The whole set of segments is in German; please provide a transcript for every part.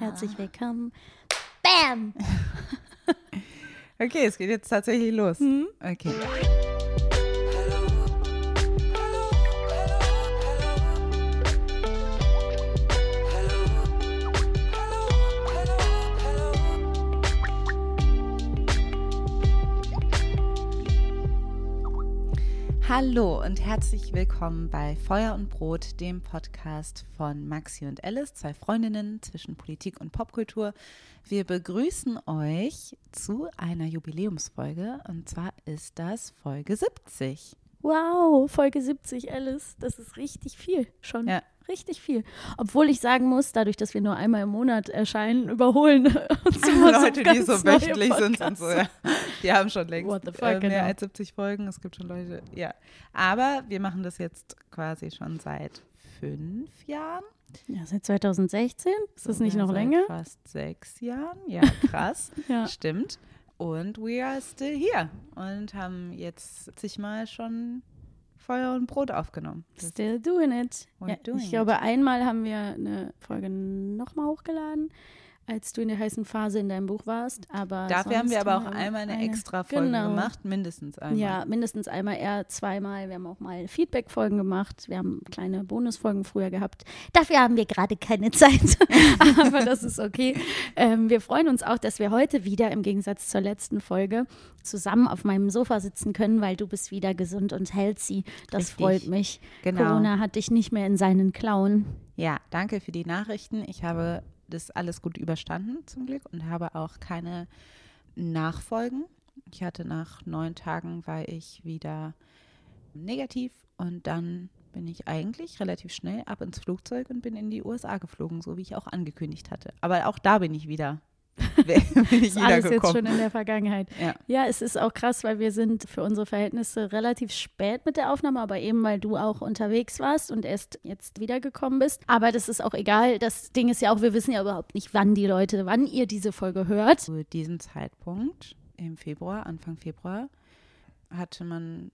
Herzlich willkommen. Bam! okay, es geht jetzt tatsächlich los. Hm? Okay. Hallo und herzlich willkommen bei Feuer und Brot, dem Podcast von Maxi und Alice, zwei Freundinnen zwischen Politik und Popkultur. Wir begrüßen euch zu einer Jubiläumsfolge und zwar ist das Folge 70. Wow, Folge 70, Alice. Das ist richtig viel schon. Ja. Richtig viel. Obwohl ich sagen muss, dadurch, dass wir nur einmal im Monat erscheinen, überholen uns Leute, immer die ganz so neue wöchentlich sind und so, ja. Die haben schon längst What the fuck, äh, mehr genau. als 70 Folgen. Es gibt schon Leute, ja. Aber wir machen das jetzt quasi schon seit fünf Jahren. Ja, seit 2016? Ist das nicht noch seit länger? Fast sechs Jahren. Ja, krass. Ja. Stimmt. Und we are still here und haben jetzt 70 Mal schon Feuer und Brot aufgenommen. Still doing it. Ja, doing ich glaube, einmal haben wir eine Folge nochmal hochgeladen, als du in der heißen Phase in deinem Buch warst. Aber Dafür haben wir aber auch einmal eine, extra Folge Genau. gemacht, mindestens einmal. Ja, mindestens einmal, eher zweimal. Wir haben auch mal Feedback-Folgen gemacht. Wir haben kleine Bonusfolgen früher gehabt. Dafür haben wir gerade keine Zeit. Aber das ist okay. Ähm, wir freuen uns auch, dass wir heute wieder im Gegensatz zur letzten Folge zusammen auf meinem Sofa sitzen können, weil du bist wieder gesund und healthy. Das Richtig. freut mich. Genau. Corona hat dich nicht mehr in seinen Klauen. Ja, danke für die Nachrichten. Ich habe das alles gut überstanden zum Glück und habe auch keine Nachfolgen. Ich hatte nach neun Tagen war ich wieder negativ und dann bin ich eigentlich relativ schnell ab ins Flugzeug und bin in die USA geflogen, so wie ich auch angekündigt hatte. Aber auch da bin ich wieder. ich ist alles jetzt wiedergekommen. schon in der Vergangenheit. Ja. Ja, es ist auch krass, weil wir sind für unsere Verhältnisse relativ spät mit der Aufnahme, aber eben weil du auch unterwegs warst und erst jetzt wiedergekommen bist. Aber das ist auch egal. Das Ding ist ja auch, wir wissen ja überhaupt nicht, wann die Leute, wann ihr diese Folge hört. Zu diesem Zeitpunkt im Februar, Anfang Februar, hatte man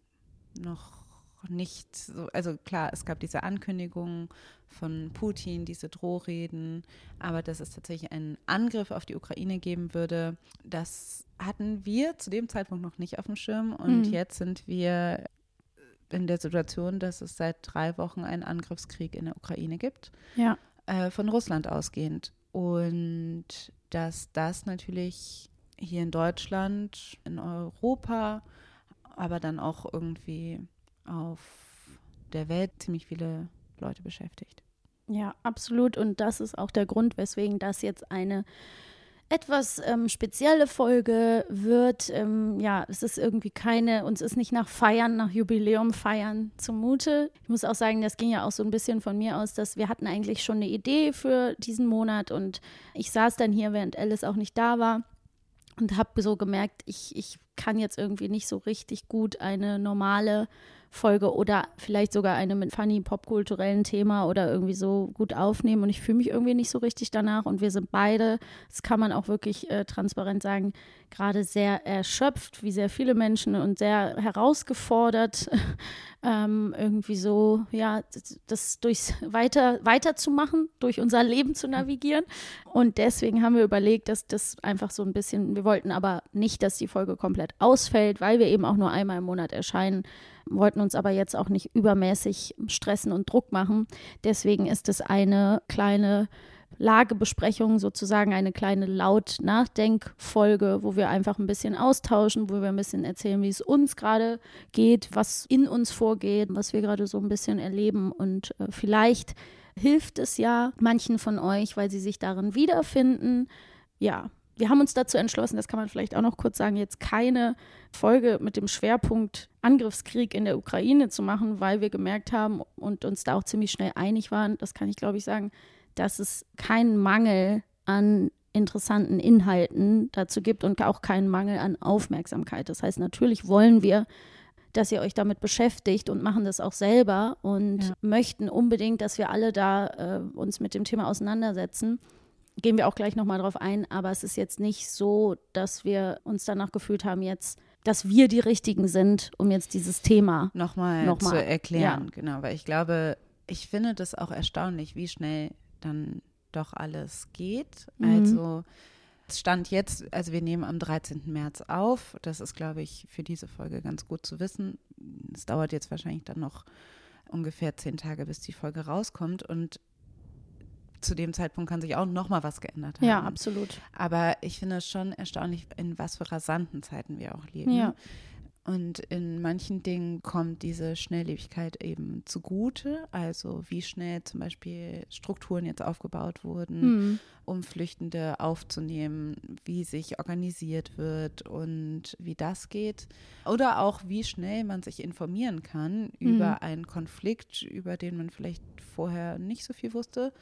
noch nicht so, also klar, es gab diese Ankündigung von Putin, diese Drohreden, aber dass es tatsächlich einen Angriff auf die Ukraine geben würde, das hatten wir zu dem Zeitpunkt noch nicht auf dem Schirm und Hm. jetzt sind wir in der Situation, dass es seit drei Wochen einen Angriffskrieg in der Ukraine gibt Ja. äh, von Russland ausgehend. Und dass das natürlich hier in Deutschland, in Europa, aber dann auch irgendwie auf der Welt ziemlich viele Leute beschäftigt. Ja, absolut. Und das ist auch der Grund, weswegen das jetzt eine etwas ähm, spezielle Folge wird. Ähm, ja, es ist irgendwie keine, uns ist nicht nach Feiern, nach Jubiläum feiern zumute. Ich muss auch sagen, das ging ja auch so ein bisschen von mir aus, dass wir hatten eigentlich schon eine Idee für diesen Monat und ich saß dann hier, während Alice auch nicht da war und habe so gemerkt, ich, ich kann jetzt irgendwie nicht so richtig gut eine normale Folge oder vielleicht sogar eine mit funny popkulturellen Thema oder irgendwie so gut aufnehmen. Und ich fühle mich irgendwie nicht so richtig danach. Und wir sind beide, das kann man auch wirklich äh, transparent sagen, gerade sehr erschöpft, wie sehr viele Menschen und sehr herausgefordert, ähm, irgendwie so, ja, das durchs weiter, weiterzumachen, durch unser Leben zu navigieren. Und deswegen haben wir überlegt, dass das einfach so ein bisschen, wir wollten aber nicht, dass die Folge komplett ausfällt, weil wir eben auch nur einmal im Monat erscheinen wollten uns aber jetzt auch nicht übermäßig stressen und Druck machen. Deswegen ist es eine kleine Lagebesprechung, sozusagen eine kleine Laut-Nachdenkfolge, wo wir einfach ein bisschen austauschen, wo wir ein bisschen erzählen, wie es uns gerade geht, was in uns vorgeht, was wir gerade so ein bisschen erleben. Und äh, vielleicht hilft es ja manchen von euch, weil sie sich darin wiederfinden. Ja, wir haben uns dazu entschlossen, das kann man vielleicht auch noch kurz sagen, jetzt keine Folge mit dem Schwerpunkt Angriffskrieg in der Ukraine zu machen, weil wir gemerkt haben und uns da auch ziemlich schnell einig waren, das kann ich glaube ich sagen, dass es keinen Mangel an interessanten Inhalten dazu gibt und auch keinen Mangel an Aufmerksamkeit. Das heißt, natürlich wollen wir, dass ihr euch damit beschäftigt und machen das auch selber und ja. möchten unbedingt, dass wir alle da äh, uns mit dem Thema auseinandersetzen gehen wir auch gleich nochmal drauf ein, aber es ist jetzt nicht so, dass wir uns danach gefühlt haben, jetzt, dass wir die Richtigen sind, um jetzt dieses Thema nochmal noch zu erklären. Ja. Genau, weil ich glaube, ich finde das auch erstaunlich, wie schnell dann doch alles geht. Mhm. Also es stand jetzt, also wir nehmen am 13. März auf. Das ist, glaube ich, für diese Folge ganz gut zu wissen. Es dauert jetzt wahrscheinlich dann noch ungefähr zehn Tage, bis die Folge rauskommt. Und zu dem Zeitpunkt kann sich auch noch mal was geändert haben. Ja, absolut. Aber ich finde es schon erstaunlich, in was für rasanten Zeiten wir auch leben. Ja. Und in manchen Dingen kommt diese Schnelllebigkeit eben zugute. Also wie schnell zum Beispiel Strukturen jetzt aufgebaut wurden, mhm. um Flüchtende aufzunehmen, wie sich organisiert wird und wie das geht. Oder auch wie schnell man sich informieren kann mhm. über einen Konflikt, über den man vielleicht vorher nicht so viel wusste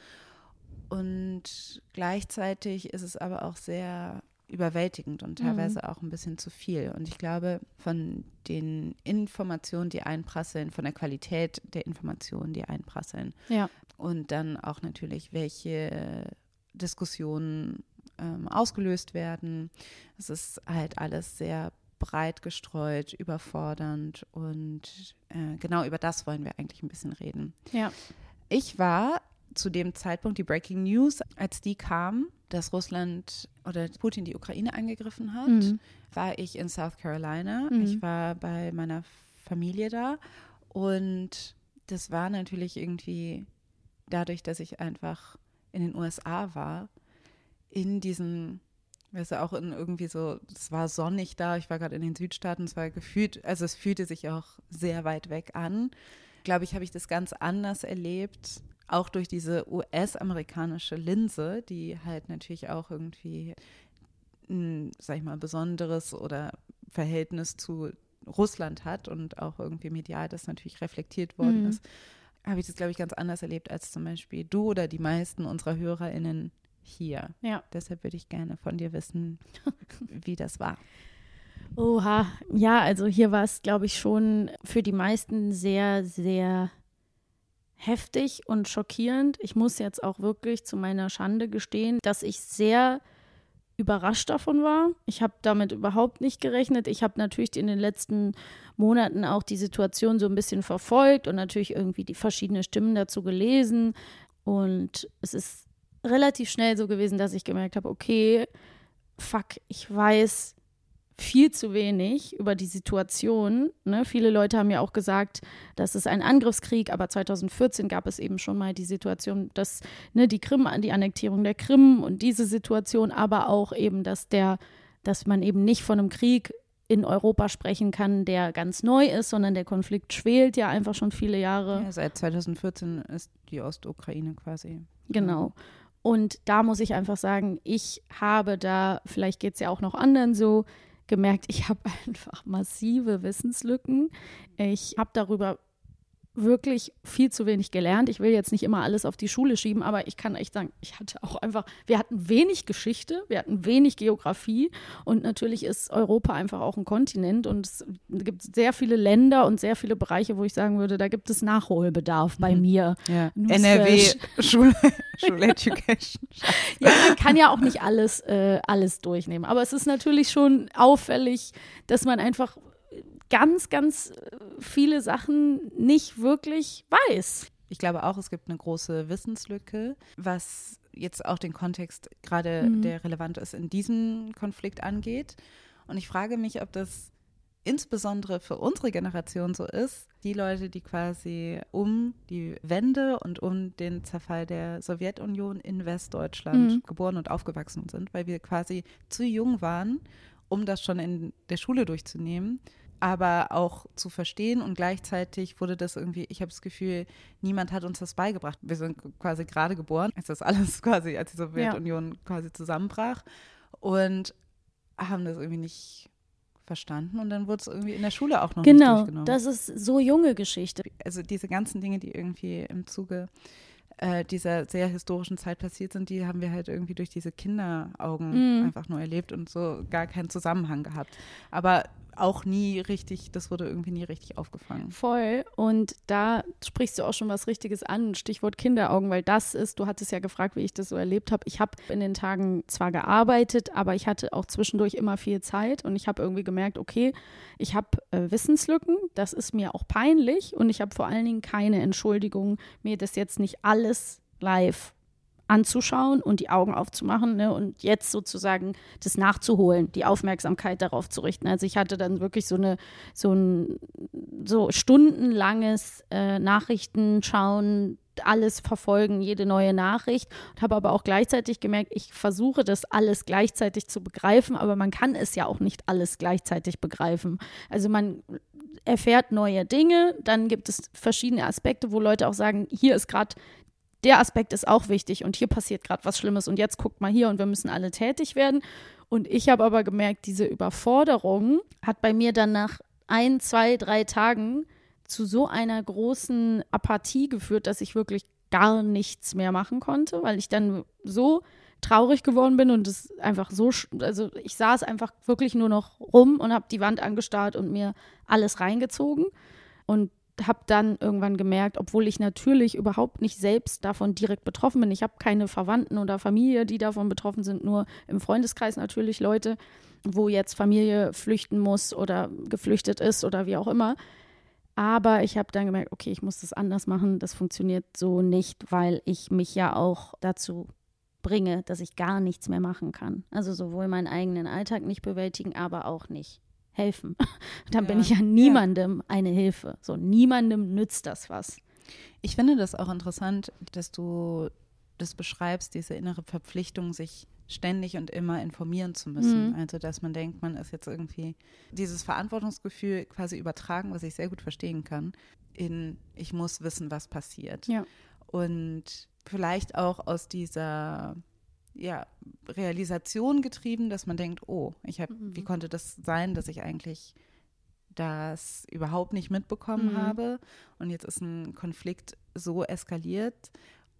und gleichzeitig ist es aber auch sehr überwältigend und teilweise mhm. auch ein bisschen zu viel. Und ich glaube, von den Informationen, die einprasseln, von der Qualität der Informationen, die einprasseln. Ja. Und dann auch natürlich, welche Diskussionen ähm, ausgelöst werden. Es ist halt alles sehr breit gestreut, überfordernd und äh, genau über das wollen wir eigentlich ein bisschen reden. Ja. Ich war zu dem Zeitpunkt die Breaking News, als die kam, dass Russland oder Putin die Ukraine angegriffen hat, mhm. war ich in South Carolina. Mhm. Ich war bei meiner Familie da und das war natürlich irgendwie dadurch, dass ich einfach in den USA war, in diesem, weißt du, auch in irgendwie so, es war sonnig da, ich war gerade in den Südstaaten, es war gefühlt, also es fühlte sich auch sehr weit weg an. Glaube ich, habe ich das ganz anders erlebt auch durch diese US-amerikanische Linse, die halt natürlich auch irgendwie ein, sag ich mal, besonderes oder Verhältnis zu Russland hat und auch irgendwie medial das natürlich reflektiert worden mhm. ist, habe ich das, glaube ich, ganz anders erlebt als zum Beispiel du oder die meisten unserer HörerInnen hier. Ja. Deshalb würde ich gerne von dir wissen, wie das war. Oha, ja, also hier war es, glaube ich, schon für die meisten sehr, sehr heftig und schockierend. Ich muss jetzt auch wirklich zu meiner Schande gestehen, dass ich sehr überrascht davon war. Ich habe damit überhaupt nicht gerechnet. Ich habe natürlich in den letzten Monaten auch die Situation so ein bisschen verfolgt und natürlich irgendwie die verschiedenen Stimmen dazu gelesen. Und es ist relativ schnell so gewesen, dass ich gemerkt habe, okay, fuck, ich weiß, viel zu wenig über die Situation. Ne? Viele Leute haben ja auch gesagt, das ist ein Angriffskrieg, aber 2014 gab es eben schon mal die Situation, dass ne, die Krim, die Annektierung der Krim und diese Situation, aber auch eben, dass der, dass man eben nicht von einem Krieg in Europa sprechen kann, der ganz neu ist, sondern der Konflikt schwelt ja einfach schon viele Jahre. Ja, seit 2014 ist die Ostukraine quasi. Genau. Und da muss ich einfach sagen, ich habe da, vielleicht geht es ja auch noch anderen so, gemerkt, ich habe einfach massive Wissenslücken. Ich habe darüber wirklich viel zu wenig gelernt. Ich will jetzt nicht immer alles auf die Schule schieben, aber ich kann echt sagen, ich hatte auch einfach, wir hatten wenig Geschichte, wir hatten wenig Geografie und natürlich ist Europa einfach auch ein Kontinent und es gibt sehr viele Länder und sehr viele Bereiche, wo ich sagen würde, da gibt es Nachholbedarf bei mhm. mir. Ja. NRW Schule, Schuleducation. ja, man kann ja auch nicht alles, äh, alles durchnehmen, aber es ist natürlich schon auffällig, dass man einfach ganz, ganz äh, viele Sachen nicht wirklich weiß. Ich glaube auch, es gibt eine große Wissenslücke, was jetzt auch den Kontext gerade, mhm. der relevant ist, in diesem Konflikt angeht. Und ich frage mich, ob das insbesondere für unsere Generation so ist, die Leute, die quasi um die Wende und um den Zerfall der Sowjetunion in Westdeutschland mhm. geboren und aufgewachsen sind, weil wir quasi zu jung waren, um das schon in der Schule durchzunehmen aber auch zu verstehen und gleichzeitig wurde das irgendwie, ich habe das Gefühl, niemand hat uns das beigebracht. Wir sind quasi gerade geboren, als das alles quasi, als die Sowjetunion ja. quasi zusammenbrach und haben das irgendwie nicht verstanden und dann wurde es irgendwie in der Schule auch noch genau, nicht durchgenommen. Genau, das ist so junge Geschichte. Also diese ganzen Dinge, die irgendwie im Zuge äh, dieser sehr historischen Zeit passiert sind, die haben wir halt irgendwie durch diese Kinderaugen mm. einfach nur erlebt und so gar keinen Zusammenhang gehabt. Aber auch nie richtig, das wurde irgendwie nie richtig aufgefangen. Voll. Und da sprichst du auch schon was Richtiges an, Stichwort Kinderaugen, weil das ist, du hattest ja gefragt, wie ich das so erlebt habe. Ich habe in den Tagen zwar gearbeitet, aber ich hatte auch zwischendurch immer viel Zeit und ich habe irgendwie gemerkt, okay, ich habe äh, Wissenslücken, das ist mir auch peinlich und ich habe vor allen Dingen keine Entschuldigung, mir das jetzt nicht alles live anzuschauen und die Augen aufzumachen ne, und jetzt sozusagen das nachzuholen, die Aufmerksamkeit darauf zu richten. Also ich hatte dann wirklich so eine so ein so stundenlanges äh, Nachrichtenschauen, alles verfolgen, jede neue Nachricht und habe aber auch gleichzeitig gemerkt, ich versuche das alles gleichzeitig zu begreifen, aber man kann es ja auch nicht alles gleichzeitig begreifen. Also man erfährt neue Dinge, dann gibt es verschiedene Aspekte, wo Leute auch sagen, hier ist gerade der Aspekt ist auch wichtig und hier passiert gerade was Schlimmes und jetzt guckt mal hier und wir müssen alle tätig werden. Und ich habe aber gemerkt, diese Überforderung hat bei mir dann nach ein, zwei, drei Tagen zu so einer großen Apathie geführt, dass ich wirklich gar nichts mehr machen konnte, weil ich dann so traurig geworden bin und es einfach so, also ich saß einfach wirklich nur noch rum und habe die Wand angestarrt und mir alles reingezogen. Und habe dann irgendwann gemerkt, obwohl ich natürlich überhaupt nicht selbst davon direkt betroffen bin. Ich habe keine Verwandten oder Familie, die davon betroffen sind, nur im Freundeskreis natürlich Leute, wo jetzt Familie flüchten muss oder geflüchtet ist oder wie auch immer. Aber ich habe dann gemerkt, okay, ich muss das anders machen. Das funktioniert so nicht, weil ich mich ja auch dazu bringe, dass ich gar nichts mehr machen kann. Also sowohl meinen eigenen Alltag nicht bewältigen, aber auch nicht helfen. Dann ja. bin ich ja niemandem ja. eine Hilfe. So, niemandem nützt das was. Ich finde das auch interessant, dass du das beschreibst, diese innere Verpflichtung, sich ständig und immer informieren zu müssen. Mhm. Also, dass man denkt, man ist jetzt irgendwie dieses Verantwortungsgefühl quasi übertragen, was ich sehr gut verstehen kann, in ich muss wissen, was passiert. Ja. Und vielleicht auch aus dieser ja, Realisation getrieben, dass man denkt, oh, ich habe, mhm. wie konnte das sein, dass ich eigentlich das überhaupt nicht mitbekommen mhm. habe und jetzt ist ein Konflikt so eskaliert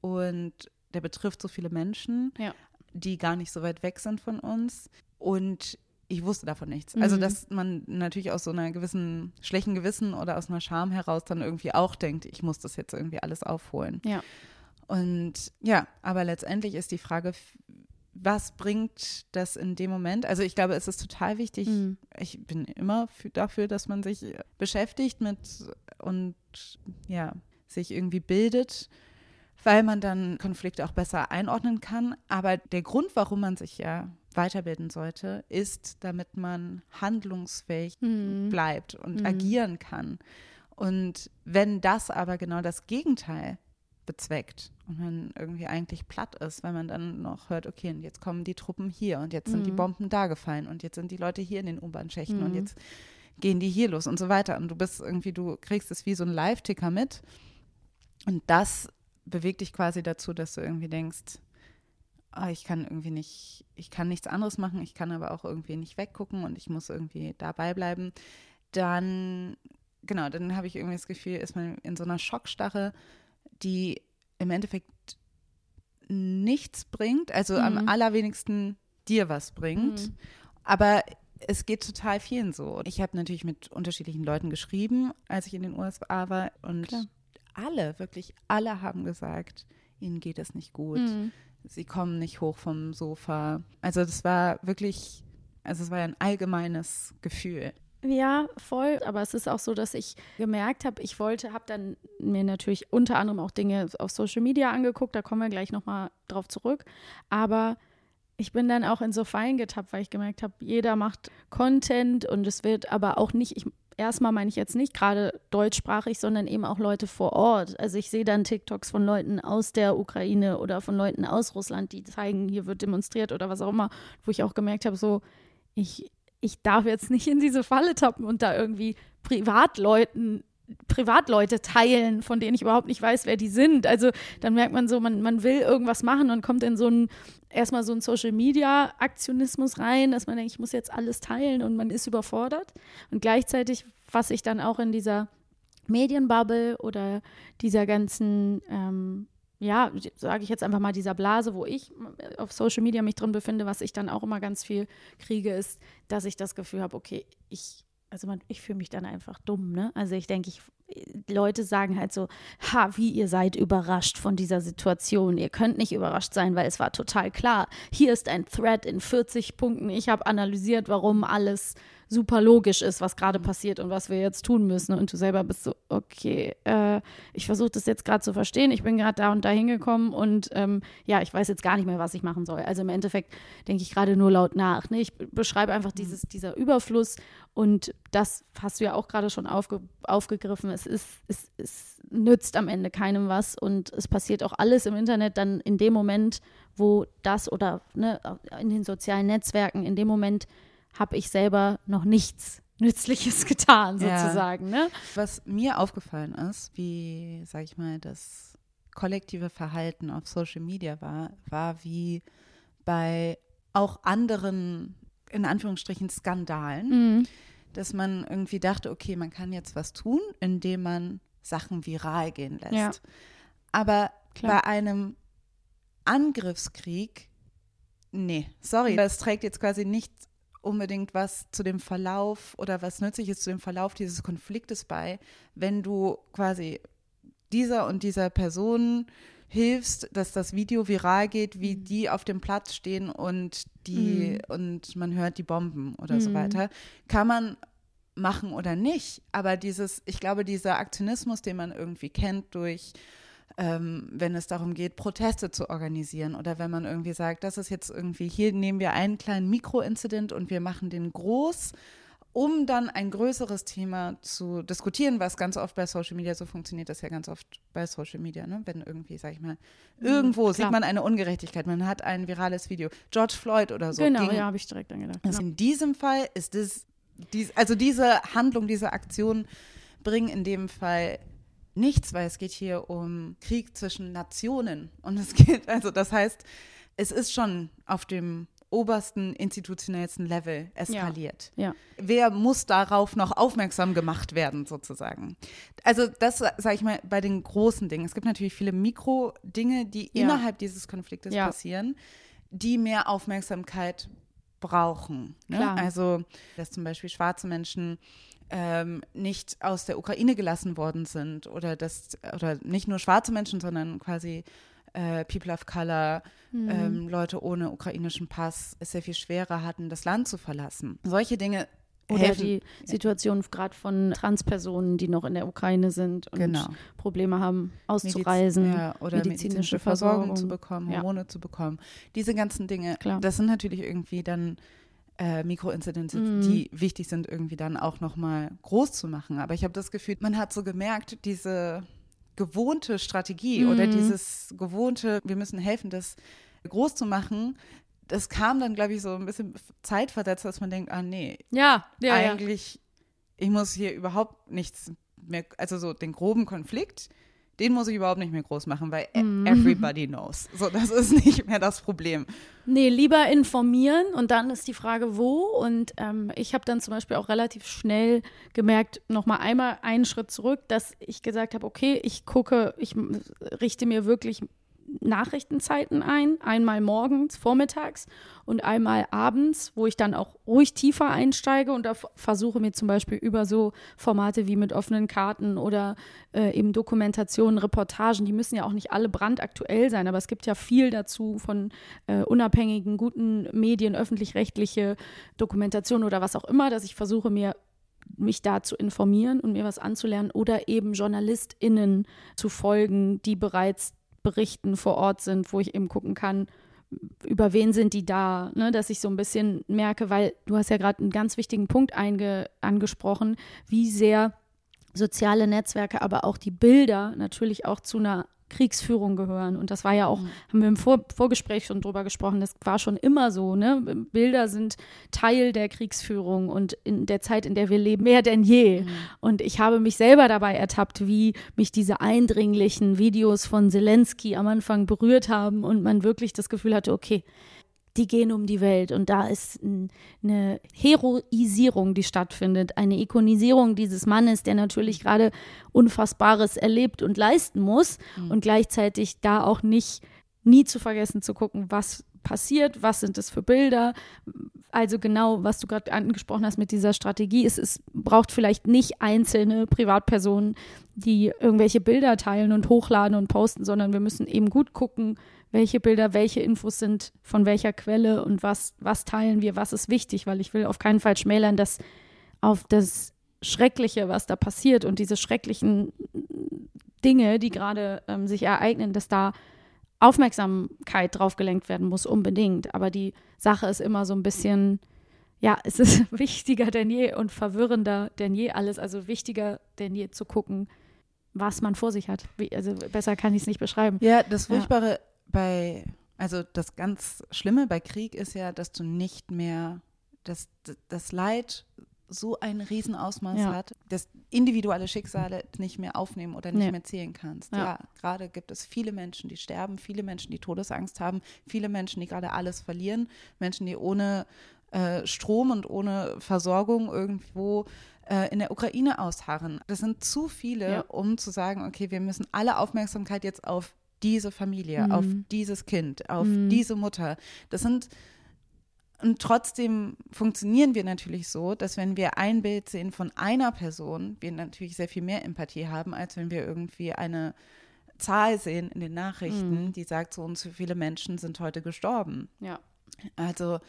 und der betrifft so viele Menschen, ja. die gar nicht so weit weg sind von uns und ich wusste davon nichts. Also, mhm. Also, dass man natürlich aus so einer gewissen schlechten Gewissen oder aus einer Scham heraus dann irgendwie auch denkt, ich muss das jetzt irgendwie alles aufholen. Ja. Und ja, aber letztendlich ist die Frage, was bringt das in dem Moment? Also ich glaube, es ist total wichtig. Mhm. Ich bin immer für, dafür, dass man sich beschäftigt mit und ja, sich irgendwie bildet, weil man dann Konflikte auch besser einordnen kann. Aber der Grund, warum man sich ja weiterbilden sollte, ist, damit man handlungsfähig mhm. bleibt und mhm. agieren kann. Und wenn das aber genau das Gegenteil bezweckt und man irgendwie eigentlich platt ist, weil man dann noch hört, okay, und jetzt kommen die Truppen hier und jetzt sind mhm. die Bomben da gefallen und jetzt sind die Leute hier in den U-Bahn-Schächten mhm. und jetzt gehen die hier los und so weiter. Und du bist irgendwie, du kriegst es wie so ein Live-Ticker mit. Und das bewegt dich quasi dazu, dass du irgendwie denkst, oh, ich kann irgendwie nicht, ich kann nichts anderes machen, ich kann aber auch irgendwie nicht weggucken und ich muss irgendwie dabei bleiben. Dann genau, dann habe ich irgendwie das Gefühl, ist man in so einer Schockstarre, die im Endeffekt nichts bringt, also mhm. am allerwenigsten dir was bringt. Mhm. Aber es geht total vielen so. Ich habe natürlich mit unterschiedlichen Leuten geschrieben, als ich in den USA war und Klar. alle, wirklich alle haben gesagt, ihnen geht es nicht gut. Mhm. Sie kommen nicht hoch vom Sofa. Also das war wirklich, also es war ein allgemeines Gefühl. Ja, voll. Aber es ist auch so, dass ich gemerkt habe, ich wollte, habe dann mir natürlich unter anderem auch Dinge auf Social Media angeguckt. Da kommen wir gleich nochmal drauf zurück. Aber ich bin dann auch in so Fallen getappt, weil ich gemerkt habe, jeder macht Content und es wird aber auch nicht, ich, erstmal meine ich jetzt nicht gerade deutschsprachig, sondern eben auch Leute vor Ort. Also ich sehe dann TikToks von Leuten aus der Ukraine oder von Leuten aus Russland, die zeigen, hier wird demonstriert oder was auch immer, wo ich auch gemerkt habe, so, ich, ich darf jetzt nicht in diese Falle tappen und da irgendwie Privatleuten Privatleute teilen, von denen ich überhaupt nicht weiß, wer die sind. Also dann merkt man so, man, man will irgendwas machen und kommt in so einen, erstmal so einen Social Media Aktionismus rein, dass man denkt, ich muss jetzt alles teilen und man ist überfordert. Und gleichzeitig, was ich dann auch in dieser Medienbubble oder dieser ganzen, ähm, ja, sage ich jetzt einfach mal, dieser Blase, wo ich auf Social Media mich drin befinde, was ich dann auch immer ganz viel kriege, ist, dass ich das Gefühl habe, okay, ich also man, ich fühle mich dann einfach dumm, ne? Also ich denke, ich, Leute sagen halt so, ha, wie ihr seid überrascht von dieser Situation. Ihr könnt nicht überrascht sein, weil es war total klar. Hier ist ein Thread in 40 Punkten. Ich habe analysiert, warum alles super logisch ist, was gerade passiert und was wir jetzt tun müssen. Und du selber bist so, okay, äh, ich versuche das jetzt gerade zu verstehen. Ich bin gerade da und da hingekommen und ähm, ja, ich weiß jetzt gar nicht mehr, was ich machen soll. Also im Endeffekt denke ich gerade nur laut nach. Ne? Ich beschreibe einfach mhm. dieses, dieser Überfluss und das hast du ja auch gerade schon aufge, aufgegriffen. Es, ist, es, es nützt am Ende keinem was und es passiert auch alles im Internet dann in dem Moment, wo das oder ne, in den sozialen Netzwerken, in dem Moment, habe ich selber noch nichts Nützliches getan, sozusagen. Ja. Ne? Was mir aufgefallen ist, wie, sag ich mal, das kollektive Verhalten auf Social Media war, war wie bei auch anderen, in Anführungsstrichen, Skandalen, mhm. dass man irgendwie dachte, okay, man kann jetzt was tun, indem man Sachen viral gehen lässt. Ja. Aber Klar. bei einem Angriffskrieg, nee, sorry, das trägt jetzt quasi nicht unbedingt was zu dem Verlauf oder was Nützliches zu dem Verlauf dieses Konfliktes bei, wenn du quasi dieser und dieser Person hilfst, dass das Video viral geht, wie mhm. die auf dem Platz stehen und die mhm. und man hört die Bomben oder mhm. so weiter, kann man machen oder nicht. Aber dieses, ich glaube, dieser Aktionismus, den man irgendwie kennt durch ähm, wenn es darum geht, Proteste zu organisieren oder wenn man irgendwie sagt, das ist jetzt irgendwie, hier nehmen wir einen kleinen Mikroinzident und wir machen den groß, um dann ein größeres Thema zu diskutieren, was ganz oft bei Social Media so funktioniert, das ja ganz oft bei Social Media, ne? wenn irgendwie, sag ich mal, mhm, irgendwo mhm, sieht man eine Ungerechtigkeit, man hat ein virales Video, George Floyd oder so. Genau, ging, ja, habe ich direkt angedacht. Also genau. In diesem Fall ist das, dies, also diese Handlung, diese Aktion bringen in dem Fall nichts, weil es geht hier um Krieg zwischen Nationen. Und es geht, also das heißt, es ist schon auf dem obersten institutionellsten Level eskaliert. Ja, ja. Wer muss darauf noch aufmerksam gemacht werden, sozusagen? Also das sage ich mal bei den großen Dingen. Es gibt natürlich viele Mikro-Dinge, die ja. innerhalb dieses Konfliktes passieren, die mehr Aufmerksamkeit brauchen. Ne? Also, dass zum Beispiel schwarze Menschen ähm, nicht aus der Ukraine gelassen worden sind oder dass, oder nicht nur schwarze Menschen, sondern quasi äh, People of Color, mhm. ähm, Leute ohne ukrainischen Pass es sehr viel schwerer hatten, das Land zu verlassen. Solche Dinge oder helfen. die Situation gerade von Transpersonen, die noch in der Ukraine sind und genau. Probleme haben, auszureisen, Mediz ja, oder medizinische, medizinische Versorgung, Versorgung, zu bekommen, Hormone ja. zu bekommen. Diese ganzen Dinge, Klar. das sind natürlich irgendwie dann äh, Mikroinzidenzen, mhm. die wichtig sind, irgendwie dann auch nochmal groß zu machen. Aber ich habe das Gefühl, man hat so gemerkt, diese gewohnte Strategie mhm. oder dieses gewohnte, wir müssen helfen, das groß zu machen, das kam dann, glaube ich, so ein bisschen zeitversetzt, dass man denkt, ah nee, ja, ja eigentlich, ja. ich muss hier überhaupt nichts mehr, also so den groben Konflikt, den muss ich überhaupt nicht mehr groß machen, weil mhm. everybody knows. So, das ist nicht mehr das Problem. Nee, lieber informieren und dann ist die Frage, wo. Und ähm, ich habe dann zum Beispiel auch relativ schnell gemerkt, nochmal einmal einen Schritt zurück, dass ich gesagt habe, okay, ich gucke, ich richte mir wirklich Nachrichtenzeiten ein, einmal morgens, vormittags und einmal abends, wo ich dann auch ruhig tiefer einsteige und da versuche mir zum Beispiel über so Formate wie mit offenen Karten oder äh, eben Dokumentationen, Reportagen, die müssen ja auch nicht alle brandaktuell sein, aber es gibt ja viel dazu von äh, unabhängigen, guten Medien, öffentlich-rechtliche Dokumentationen oder was auch immer, dass ich versuche mir mich da zu informieren und mir was anzulernen oder eben JournalistInnen zu folgen, die bereits Berichten vor Ort sind, wo ich eben gucken kann, über wen sind die da, ne? dass ich so ein bisschen merke, weil du hast ja gerade einen ganz wichtigen Punkt einge angesprochen, wie sehr soziale Netzwerke, aber auch die Bilder natürlich auch zu einer Kriegsführung gehören. Und das war ja auch, mhm. haben wir im Vor Vorgespräch schon drüber gesprochen, das war schon immer so. Ne? Bilder sind Teil der Kriegsführung und in der Zeit, in der wir leben, mehr denn je. Mhm. Und ich habe mich selber dabei ertappt, wie mich diese eindringlichen Videos von Zelensky am Anfang berührt haben und man wirklich das Gefühl hatte, okay, die gehen um die Welt und da ist eine Heroisierung, die stattfindet, eine Ikonisierung dieses Mannes, der natürlich gerade Unfassbares erlebt und leisten muss mhm. und gleichzeitig da auch nicht nie zu vergessen zu gucken, was passiert, was sind es für Bilder. Also genau, was du gerade angesprochen hast mit dieser Strategie, es, es braucht vielleicht nicht einzelne Privatpersonen, die irgendwelche Bilder teilen und hochladen und posten, sondern wir müssen eben gut gucken, welche Bilder, welche Infos sind von welcher Quelle und was, was teilen wir, was ist wichtig, weil ich will auf keinen Fall schmälern, dass auf das Schreckliche, was da passiert und diese schrecklichen Dinge, die gerade ähm, sich ereignen, dass da Aufmerksamkeit drauf gelenkt werden muss, unbedingt. Aber die Sache ist immer so ein bisschen, ja, es ist wichtiger denn je und verwirrender denn je alles, also wichtiger denn je zu gucken, was man vor sich hat. Wie, also besser kann ich es nicht beschreiben. Ja, das Furchtbare ja bei, also das ganz Schlimme bei Krieg ist ja, dass du nicht mehr, dass das Leid so ein Riesenausmaß ja. hat, dass individuelle Schicksale nicht mehr aufnehmen oder nicht nee. mehr zählen kannst. Ja, ja gerade gibt es viele Menschen, die sterben, viele Menschen, die Todesangst haben, viele Menschen, die gerade alles verlieren, Menschen, die ohne äh, Strom und ohne Versorgung irgendwo äh, in der Ukraine ausharren. Das sind zu viele, ja. um zu sagen, okay, wir müssen alle Aufmerksamkeit jetzt auf diese Familie, mhm. auf dieses Kind, auf mhm. diese Mutter. Das sind und trotzdem funktionieren wir natürlich so, dass wenn wir ein Bild sehen von einer Person, wir natürlich sehr viel mehr Empathie haben, als wenn wir irgendwie eine Zahl sehen in den Nachrichten, mhm. die sagt, so und so viele Menschen sind heute gestorben. Ja. Also,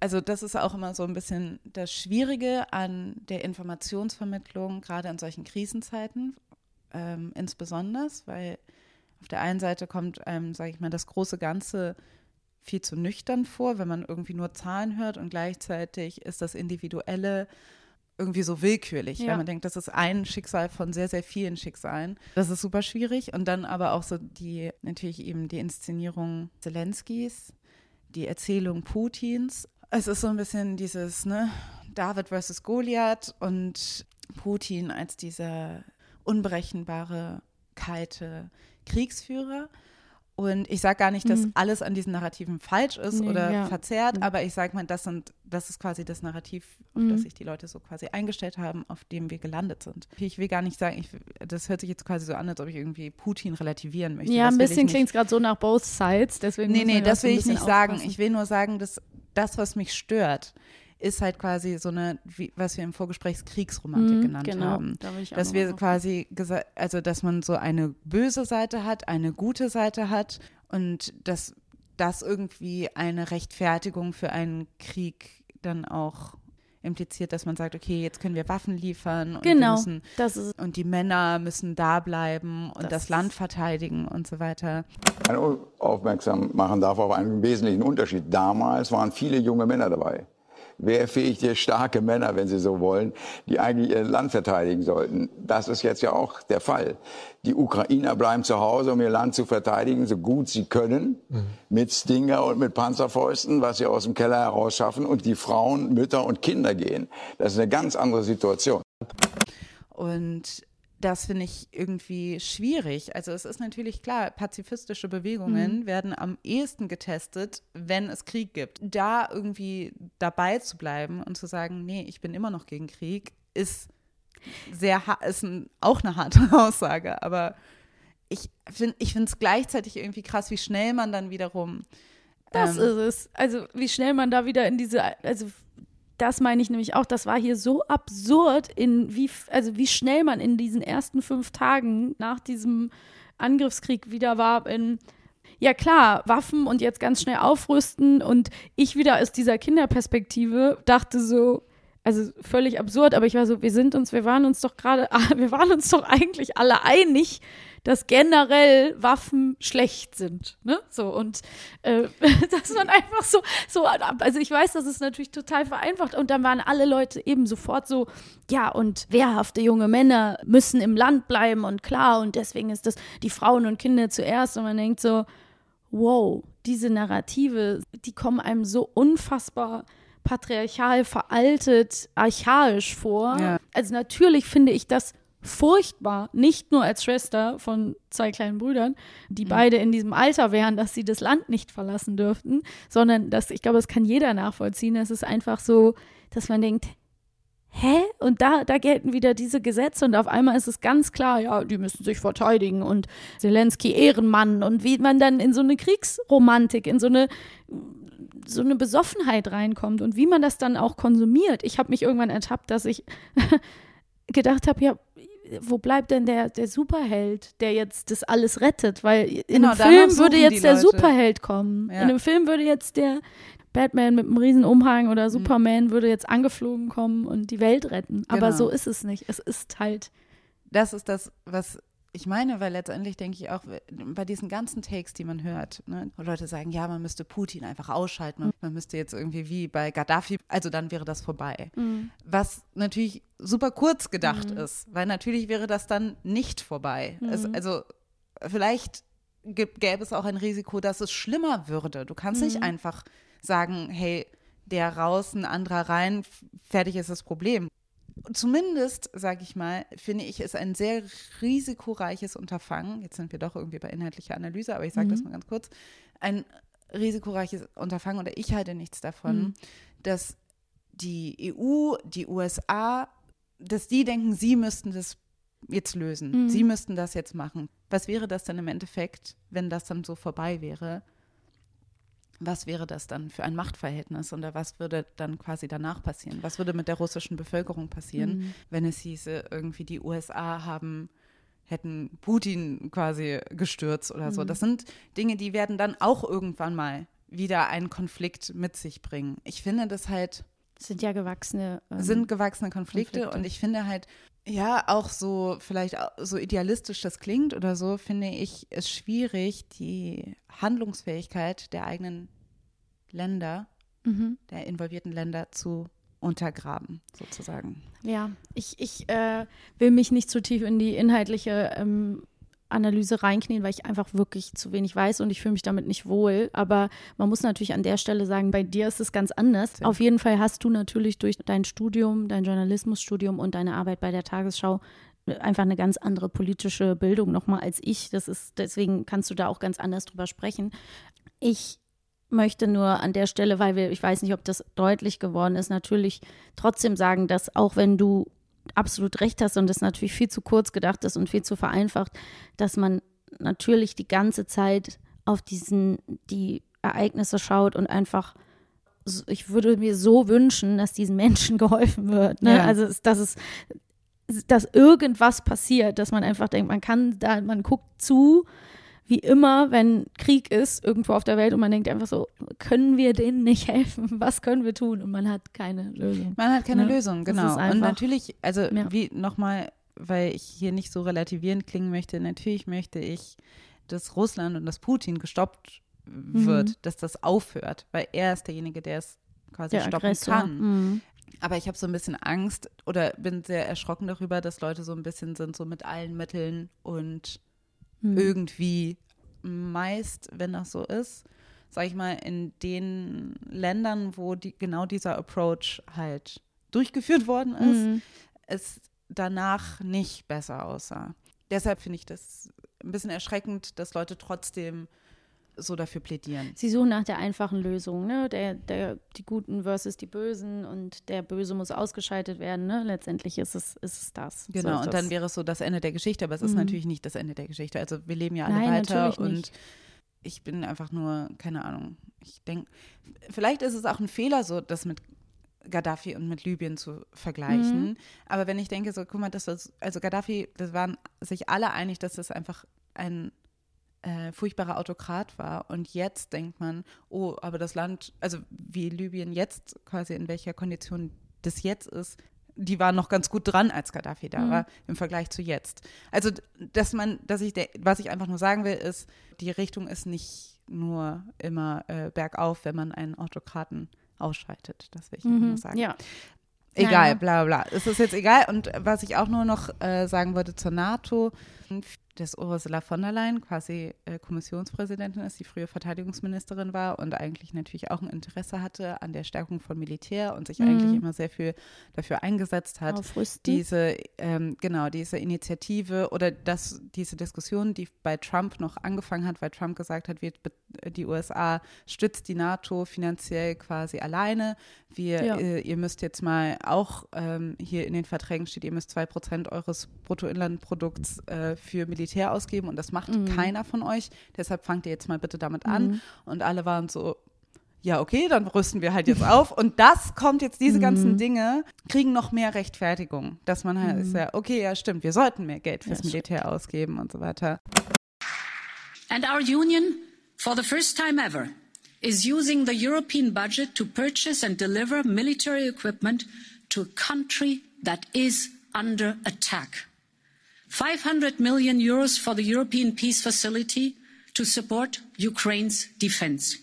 also das ist auch immer so ein bisschen das Schwierige an der Informationsvermittlung, gerade in solchen Krisenzeiten, ähm, insbesondere, weil auf der einen Seite kommt einem, sage ich mal, das große Ganze viel zu nüchtern vor, wenn man irgendwie nur Zahlen hört und gleichzeitig ist das Individuelle irgendwie so willkürlich, ja. weil man denkt, das ist ein Schicksal von sehr, sehr vielen Schicksalen. Das ist super schwierig. Und dann aber auch so die, natürlich eben die Inszenierung Zelenskis, die Erzählung Putins. Es ist so ein bisschen dieses, ne, David versus Goliath und Putin als dieser unberechenbare, kalte, Kriegsführer. Und ich sage gar nicht, dass mhm. alles an diesen Narrativen falsch ist nee, oder ja. verzerrt, mhm. aber ich sage mal, das, sind, das ist quasi das Narrativ, auf mhm. das sich die Leute so quasi eingestellt haben, auf dem wir gelandet sind. Ich will gar nicht sagen, ich, das hört sich jetzt quasi so an, als ob ich irgendwie Putin relativieren möchte. Ja, das ein bisschen klingt es gerade so nach both sides, deswegen. Nee, nee, das will ich nicht sagen. Ich will nur sagen, dass das, was mich stört, ist halt quasi so eine, wie, was wir im Vorgespräch Kriegsromantik mhm, genannt genau, haben. Da dass wir quasi gesagt, also dass man so eine böse Seite hat, eine gute Seite hat und dass das irgendwie eine Rechtfertigung für einen Krieg dann auch impliziert, dass man sagt, okay, jetzt können wir Waffen liefern und, genau, müssen, und die Männer müssen da bleiben und das, das Land verteidigen und so weiter. Aufmerksam machen darf auf einen wesentlichen Unterschied. Damals waren viele junge Männer dabei wehrfähige, starke Männer, wenn Sie so wollen, die eigentlich ihr Land verteidigen sollten. Das ist jetzt ja auch der Fall. Die Ukrainer bleiben zu Hause, um ihr Land zu verteidigen, so gut sie können, mhm. mit Stinger und mit Panzerfäusten, was sie aus dem Keller herausschaffen. Und die Frauen, Mütter und Kinder gehen. Das ist eine ganz andere Situation. Und das finde ich irgendwie schwierig. Also es ist natürlich klar, pazifistische Bewegungen mhm. werden am ehesten getestet, wenn es Krieg gibt. Da irgendwie dabei zu bleiben und zu sagen, nee, ich bin immer noch gegen Krieg, ist sehr ist ein, auch eine harte Aussage. Aber ich finde ich es gleichzeitig irgendwie krass, wie schnell man dann wiederum das ähm, ist es. Also wie schnell man da wieder in diese, also das meine ich nämlich auch, das war hier so absurd, in wie, also wie schnell man in diesen ersten fünf Tagen nach diesem Angriffskrieg wieder war in ja klar, Waffen und jetzt ganz schnell aufrüsten. Und ich wieder aus dieser Kinderperspektive dachte so, also völlig absurd, aber ich war so, wir sind uns, wir waren uns doch gerade, wir waren uns doch eigentlich alle einig, dass generell Waffen schlecht sind. Ne? So, und äh, dass man einfach so, so, also ich weiß, das ist natürlich total vereinfacht. Und dann waren alle Leute eben sofort so, ja, und wehrhafte junge Männer müssen im Land bleiben und klar, und deswegen ist das die Frauen und Kinder zuerst. Und man denkt so, wow, diese Narrative, die kommen einem so unfassbar patriarchal veraltet, archaisch vor. Ja. Also natürlich finde ich das furchtbar, nicht nur als Schwester von zwei kleinen Brüdern, die mhm. beide in diesem Alter wären, dass sie das Land nicht verlassen dürften, sondern dass, ich glaube, das kann jeder nachvollziehen. Es ist einfach so, dass man denkt, hä? Und da, da gelten wieder diese Gesetze und auf einmal ist es ganz klar, ja, die müssen sich verteidigen und Zelensky Ehrenmann und wie man dann in so eine Kriegsromantik, in so eine so eine Besoffenheit reinkommt und wie man das dann auch konsumiert. Ich habe mich irgendwann ertappt, dass ich gedacht habe, ja, wo bleibt denn der, der Superheld, der jetzt das alles rettet? Weil in genau, einem Film würde jetzt der Superheld kommen. Ja. In einem Film würde jetzt der Batman mit einem riesen Umhang oder mhm. Superman mhm. würde jetzt angeflogen kommen und die Welt retten. Aber genau. so ist es nicht. Es ist halt. Das ist das, was ich meine, weil letztendlich denke ich auch bei diesen ganzen Takes, die man hört, ne, wo Leute sagen, ja, man müsste Putin einfach ausschalten, mhm. man müsste jetzt irgendwie wie bei Gaddafi, also dann wäre das vorbei. Mhm. Was natürlich super kurz gedacht mhm. ist, weil natürlich wäre das dann nicht vorbei. Es, mhm. also vielleicht gäbe es auch ein Risiko, dass es schlimmer würde. Du kannst nicht mhm. einfach sagen, hey, der raus, ein anderer rein, fertig ist das Problem zumindest, sage ich mal, finde ich es ein sehr risikoreiches Unterfangen. Jetzt sind wir doch irgendwie bei inhaltlicher Analyse, aber ich sage mhm. das mal ganz kurz. Ein risikoreiches Unterfangen oder ich halte nichts davon, mhm. dass die EU, die USA, dass die denken, sie müssten das jetzt lösen. Mhm. Sie müssten das jetzt machen. Was wäre das dann im Endeffekt, wenn das dann so vorbei wäre? Was wäre das dann für ein Machtverhältnis oder was würde dann quasi danach passieren? Was würde mit der russischen Bevölkerung passieren, mhm. wenn es hieße, irgendwie die USA haben hätten Putin quasi gestürzt oder so. Mhm. Das sind Dinge, die werden dann auch irgendwann mal wieder einen Konflikt mit sich bringen. Ich finde das halt sind ja gewachsene ähm, sind gewachsene Konflikte, Konflikte und ich finde halt ja auch so vielleicht so idealistisch das klingt oder so finde ich es schwierig die Handlungsfähigkeit der eigenen Länder, mhm. der involvierten Länder zu untergraben, sozusagen. Ja, ich, ich äh, will mich nicht zu tief in die inhaltliche ähm, Analyse reinknien, weil ich einfach wirklich zu wenig weiß und ich fühle mich damit nicht wohl. Aber man muss natürlich an der Stelle sagen, bei dir ist es ganz anders. Ja. Auf jeden Fall hast du natürlich durch dein Studium, dein Journalismusstudium und deine Arbeit bei der Tagesschau äh, einfach eine ganz andere politische Bildung nochmal als ich. Das ist, deswegen kannst du da auch ganz anders drüber sprechen. Ich möchte nur an der Stelle, weil wir, ich weiß nicht, ob das deutlich geworden ist, natürlich trotzdem sagen, dass auch wenn du absolut recht hast und das natürlich viel zu kurz gedacht ist und viel zu vereinfacht, dass man natürlich die ganze Zeit auf diesen, die Ereignisse schaut und einfach, ich würde mir so wünschen, dass diesen Menschen geholfen wird. Ne? Ja. Also, dass es, dass irgendwas passiert, dass man einfach denkt, man kann da, man guckt zu, wie immer, wenn Krieg ist irgendwo auf der Welt und man denkt einfach so, können wir denen nicht helfen? Was können wir tun? Und man hat keine Lösung. Man hat keine ne? Lösung, genau. Und natürlich, also ja. wie nochmal, weil ich hier nicht so relativierend klingen möchte, natürlich möchte ich, dass Russland und dass Putin gestoppt wird, mhm. dass das aufhört, weil er ist derjenige, der es quasi der stoppen Aggressor. kann. Mhm. Aber ich habe so ein bisschen Angst oder bin sehr erschrocken darüber, dass Leute so ein bisschen sind, so mit allen Mitteln und hm. irgendwie meist, wenn das so ist, sage ich mal, in den Ländern, wo die, genau dieser Approach halt durchgeführt worden ist, mhm. es danach nicht besser aussah. Deshalb finde ich das ein bisschen erschreckend, dass Leute trotzdem so dafür plädieren. Sie suchen nach der einfachen Lösung, ne? Der, der, die Guten versus die Bösen und der Böse muss ausgeschaltet werden, ne? Letztendlich ist es, ist es das. Genau, so und dann wäre es so das Ende der Geschichte, aber es ist Mhm. natürlich nicht das Ende der Geschichte. Also wir leben ja alle Nein, weiter und nicht. ich bin einfach nur, keine Ahnung, ich denke, vielleicht ist es auch ein Fehler, so das mit Gaddafi und mit Libyen zu vergleichen. Mhm. Aber wenn ich denke, so, guck mal, das ist, also Gaddafi, das waren sich alle einig, dass das einfach ein äh, furchtbarer Autokrat war. Und jetzt denkt man, oh, aber das Land, also wie Libyen jetzt quasi in welcher Kondition das jetzt ist, die waren noch ganz gut dran, als Gaddafi da Mhm. war, im Vergleich zu jetzt. Also, dass man, dass ich, was ich einfach nur sagen will, ist, die Richtung ist nicht nur immer äh, bergauf, wenn man einen Autokraten ausschaltet. Das will ich einfach nur sagen. Mhm. Ja, Egal, bla bla bla. Es ist jetzt egal. Und was ich auch nur noch äh, sagen wollte zur NATO, dass Ursula von der Leyen quasi äh, Kommissionspräsidentin ist, die früher Verteidigungsministerin war und eigentlich natürlich auch ein Interesse hatte an der Stärkung von Militär und sich Mhm. eigentlich immer sehr viel dafür eingesetzt hat, diese, ähm, genau, diese Initiative oder das, diese Diskussion, die bei Trump noch angefangen hat, weil Trump gesagt hat, wir, die USA stützt die NATO finanziell quasi alleine. Wir, Ja. äh, ihr müsst jetzt mal auch, ähm, hier in den Verträgen steht, ihr müsst zwei Prozent eures Bruttoinlandprodukts äh, für Militär ausgeben und das macht Mhm. keiner von euch. Deshalb fangt ihr jetzt mal bitte damit an. Und alle waren so, ja, okay, dann rüsten wir halt jetzt auf. Und das kommt jetzt, diese ganzen Mhm. Dinge kriegen noch mehr Rechtfertigung, dass man halt ist ja, okay, ja, stimmt, wir sollten mehr Geld fürs Ja, stimmt. Militär ausgeben und so weiter. And our union, for the first time ever, is using the European budget to purchase and deliver military equipment to a country that is under attack. 500 million euros for the European Peace Facility to support Ukraine's defense.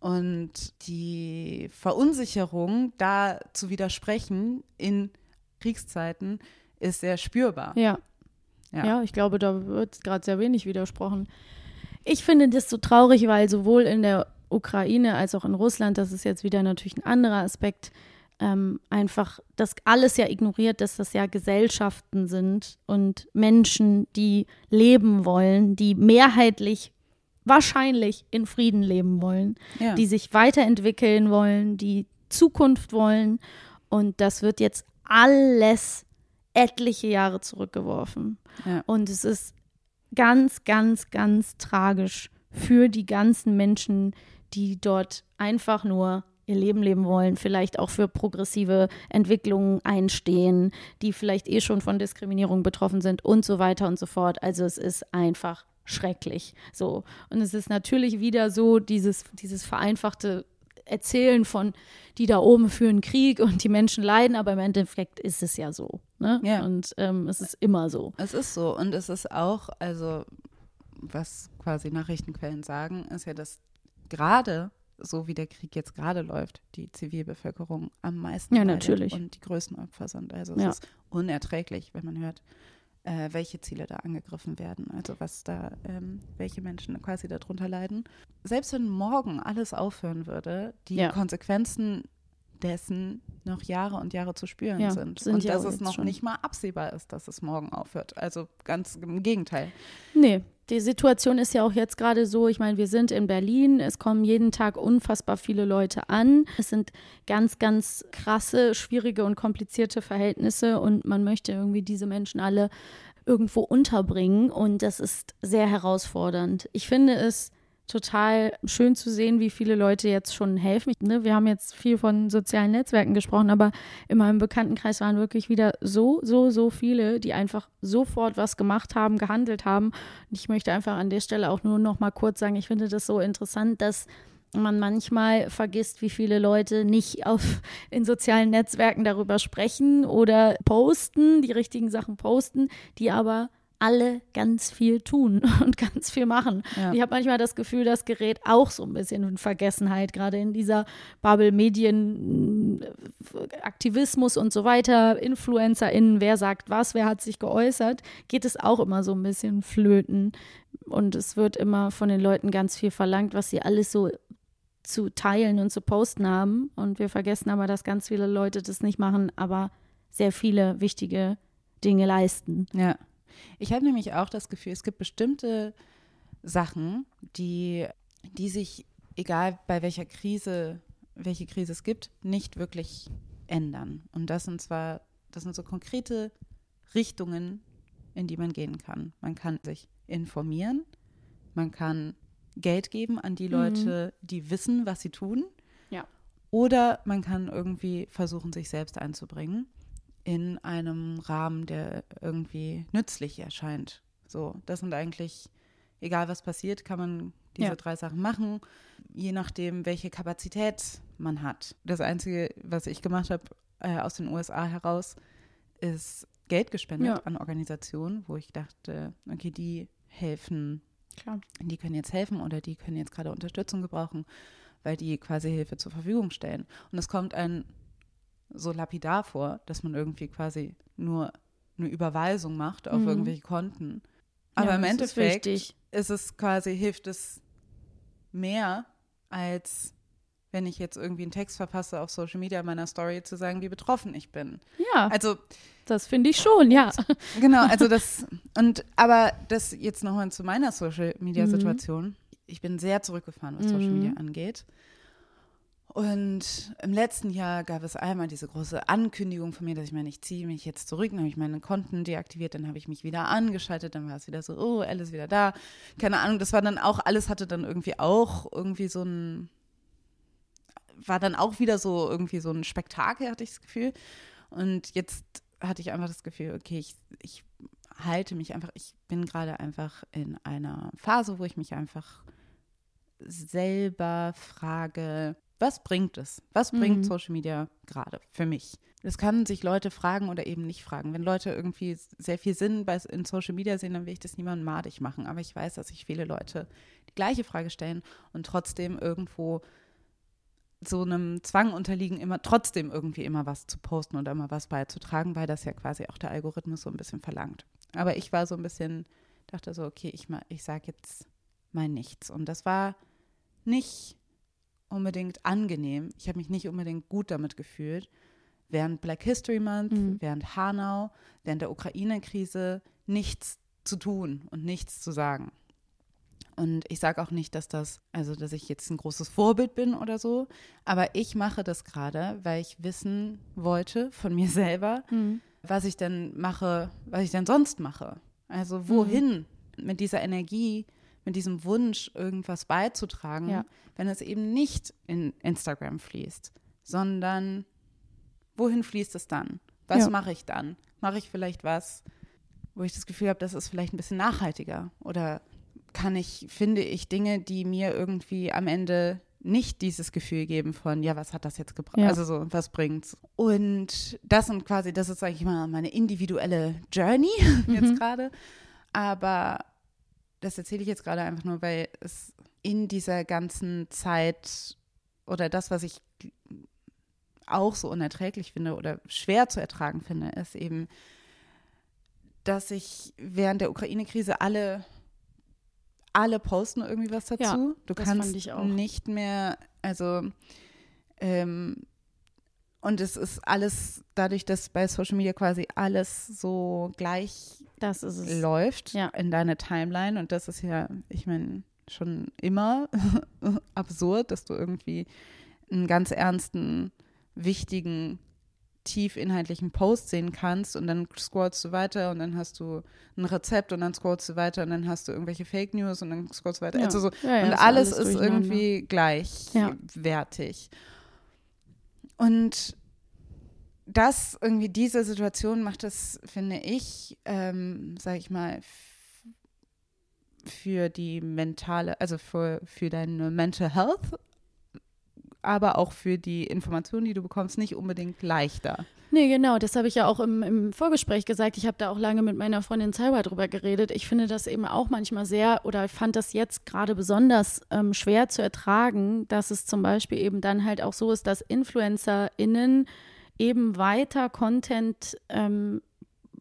Und die Verunsicherung, da zu widersprechen in Kriegszeiten, ist sehr spürbar. Ja. Ja. ja. ich glaube, da wird gerade sehr wenig widersprochen. Ich finde das so traurig, weil sowohl in der Ukraine als auch in Russland, das ist jetzt wieder natürlich ein anderer Aspekt, ähm, einfach das alles ja ignoriert, dass das ja Gesellschaften sind und Menschen, die leben wollen, die mehrheitlich wahrscheinlich in Frieden leben wollen, Ja. die sich weiterentwickeln wollen, die Zukunft wollen. Und das wird jetzt alles etliche Jahre zurückgeworfen. Ja. Und es ist ganz, ganz, ganz tragisch für die ganzen Menschen, die dort einfach nur ihr Leben leben wollen, vielleicht auch für progressive Entwicklungen einstehen, die vielleicht eh schon von Diskriminierung betroffen sind und so weiter und so fort. Also es ist einfach schrecklich. So. Und es ist natürlich wieder so, dieses, dieses vereinfachte Erzählen von, die da oben führen Krieg und die Menschen leiden, aber im Endeffekt ist es ja so. Ne? Ja. Und ähm, es ist immer so. Es ist so. Und es ist auch, also, was quasi Nachrichtenquellen sagen, ist ja, dass gerade so wie der Krieg jetzt gerade läuft, die Zivilbevölkerung am meisten Ja, leidet natürlich. und die größten Opfer sind. Also es Ja. ist unerträglich, wenn man hört, äh, welche Ziele da angegriffen werden, also was da, ähm, welche Menschen quasi darunter leiden. Selbst wenn morgen alles aufhören würde, die Ja. Konsequenzen dessen noch Jahre und Jahre zu spüren Ja, sind. sind und dass es noch schon. nicht mal absehbar ist, dass es morgen aufhört. Also ganz im Gegenteil. Nee, die Situation ist ja auch jetzt gerade so, ich meine, wir sind in Berlin, es kommen jeden Tag unfassbar viele Leute an. Es sind ganz, ganz krasse, schwierige und komplizierte Verhältnisse und man möchte irgendwie diese Menschen alle irgendwo unterbringen und das ist sehr herausfordernd. Ich finde es total schön zu sehen, wie viele Leute jetzt schon helfen. Ne, wir haben jetzt viel von sozialen Netzwerken gesprochen, aber in meinem Bekanntenkreis waren wirklich wieder so, so, so viele, die einfach sofort was gemacht haben, gehandelt haben. Und ich möchte einfach an der Stelle auch nur noch mal kurz sagen, ich finde das so interessant, dass man manchmal vergisst, wie viele Leute nicht auf, in sozialen Netzwerken darüber sprechen oder posten, die richtigen Sachen posten, die aber alle ganz viel tun und ganz viel machen. Ja. Ich habe manchmal das Gefühl, das gerät auch so ein bisschen in Vergessenheit, gerade in dieser Bubble Medien, äh, Aktivismus und so weiter, InfluencerInnen, wer sagt was, wer hat sich geäußert, geht es auch immer so ein bisschen flöten. Und es wird immer von den Leuten ganz viel verlangt, was sie alles so zu teilen und zu posten haben. Und wir vergessen aber, dass ganz viele Leute das nicht machen, aber sehr viele wichtige Dinge leisten. Ja. Ich habe nämlich auch das Gefühl, es gibt bestimmte Sachen, die, die sich, egal bei welcher Krise, welche Krise es gibt, nicht wirklich ändern. Und das sind zwar, das sind so konkrete Richtungen, in die man gehen kann. Man kann sich informieren, man kann Geld geben an die Leute, mhm. die wissen, was sie tun. Ja. Oder man kann irgendwie versuchen, sich selbst einzubringen in einem Rahmen, der irgendwie nützlich erscheint. So, das sind eigentlich, egal was passiert, kann man diese ja. drei Sachen machen, je nachdem, welche Kapazität man hat. Das Einzige, was ich gemacht habe äh, aus den USA heraus, ist Geld gespendet ja. an Organisationen, wo ich dachte, okay, die helfen, Klar. die können jetzt helfen oder die können jetzt gerade Unterstützung gebrauchen, weil die quasi Hilfe zur Verfügung stellen. Und es kommt ein so lapidar vor, dass man irgendwie quasi nur eine Überweisung macht auf mhm. irgendwelche Konten. Aber ja, im Endeffekt ist, ist, es quasi, hilft es mehr, als wenn ich jetzt irgendwie einen Text verpasse auf Social Media meiner Story zu sagen, wie betroffen ich bin. Ja. Also das finde ich schon, ja. Genau, also das und aber das jetzt nochmal zu meiner Social Media Situation. Mhm. Ich bin sehr zurückgefahren, was Social Media mhm. angeht. Und im letzten Jahr gab es einmal diese große Ankündigung von mir, dass ich meine, ich ziehe mich jetzt zurück, dann habe ich meine Konten deaktiviert, dann habe ich mich wieder angeschaltet, dann war es wieder so, oh, ist wieder da. Keine Ahnung, das war dann auch, alles hatte dann irgendwie auch irgendwie so ein, war dann auch wieder so irgendwie so ein Spektakel, hatte ich das Gefühl. Und jetzt hatte ich einfach das Gefühl, okay, ich, ich halte mich einfach, ich bin gerade einfach in einer Phase, wo ich mich einfach selber frage, was bringt es? Was bringt mhm. Social Media gerade für mich? Das kann sich Leute fragen oder eben nicht fragen. Wenn Leute irgendwie sehr viel Sinn bei, in Social Media sehen, dann will ich das niemandem madig machen. Aber ich weiß, dass sich viele Leute die gleiche Frage stellen und trotzdem irgendwo so einem Zwang unterliegen, immer trotzdem irgendwie immer was zu posten oder immer was beizutragen, weil das ja quasi auch der Algorithmus so ein bisschen verlangt. Aber ich war so ein bisschen, dachte so, okay, ich, ich sage jetzt mal nichts. Und das war nicht unbedingt angenehm. Ich habe mich nicht unbedingt gut damit gefühlt. Während Black History Month, mhm. während Hanau, während der Ukraine-Krise nichts zu tun und nichts zu sagen. Und ich sage auch nicht, dass das, also dass ich jetzt ein großes Vorbild bin oder so, aber ich mache das gerade, weil ich wissen wollte von mir selber, mhm. was ich denn mache, was ich denn sonst mache. Also wohin mhm. mit dieser Energie, mit diesem Wunsch, irgendwas beizutragen, ja. wenn es eben nicht in Instagram fließt, sondern wohin fließt es dann? Was ja. mache ich dann? Mache ich vielleicht was, wo ich das Gefühl habe, das ist vielleicht ein bisschen nachhaltiger? Oder kann ich, finde ich Dinge, die mir irgendwie am Ende nicht dieses Gefühl geben von, ja, was hat das jetzt gebracht? Ja. Also so, was bringt's? Und das sind quasi, das ist, sage ich mal, meine individuelle Journey mhm. jetzt gerade. Aber das erzähle ich jetzt gerade einfach nur, weil es in dieser ganzen Zeit oder das, was ich auch so unerträglich finde oder schwer zu ertragen finde, ist eben, dass ich während der Ukraine-Krise alle alle posten irgendwie was dazu. Ja, du kannst nicht mehr, also ähm, und es ist alles dadurch, dass bei Social Media quasi alles so gleich läuft ja. in deine Timeline. Und das ist ja, ich meine, schon immer absurd, dass du irgendwie einen ganz ernsten, wichtigen, tief inhaltlichen Post sehen kannst und dann scrollst du weiter und dann hast du ein Rezept und dann scrollst du weiter und dann hast du irgendwelche Fake News und dann scrollst du weiter. Ja. Also so, ja, und alles, alles ist irgendwie gleichwertig. Und das irgendwie, diese Situation macht es, finde ich, ähm, sag ich mal, für die mentale, also für, für deine Mental Health, aber auch für die Informationen, die du bekommst, nicht unbedingt leichter. Nee, genau, das habe ich ja auch im, im Vorgespräch gesagt. Ich habe da auch lange mit meiner Freundin Cyber drüber geredet. Ich finde das eben auch manchmal sehr, oder fand das jetzt gerade besonders ähm, schwer zu ertragen, dass es zum Beispiel eben dann halt auch so ist, dass InfluencerInnen eben weiter Content ähm,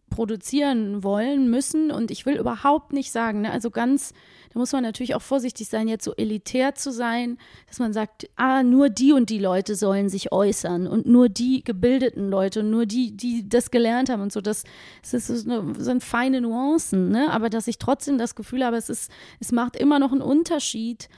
produzieren wollen, müssen. Und ich will überhaupt nicht sagen, ne, also ganz, da muss man natürlich auch vorsichtig sein, jetzt so elitär zu sein, dass man sagt, ah, nur die und die Leute sollen sich äußern und nur die gebildeten Leute und nur die, die das gelernt haben und so. Das, das, das sind feine Nuancen, ne? Aber dass ich trotzdem das Gefühl habe, es ist, es macht immer noch einen Unterschied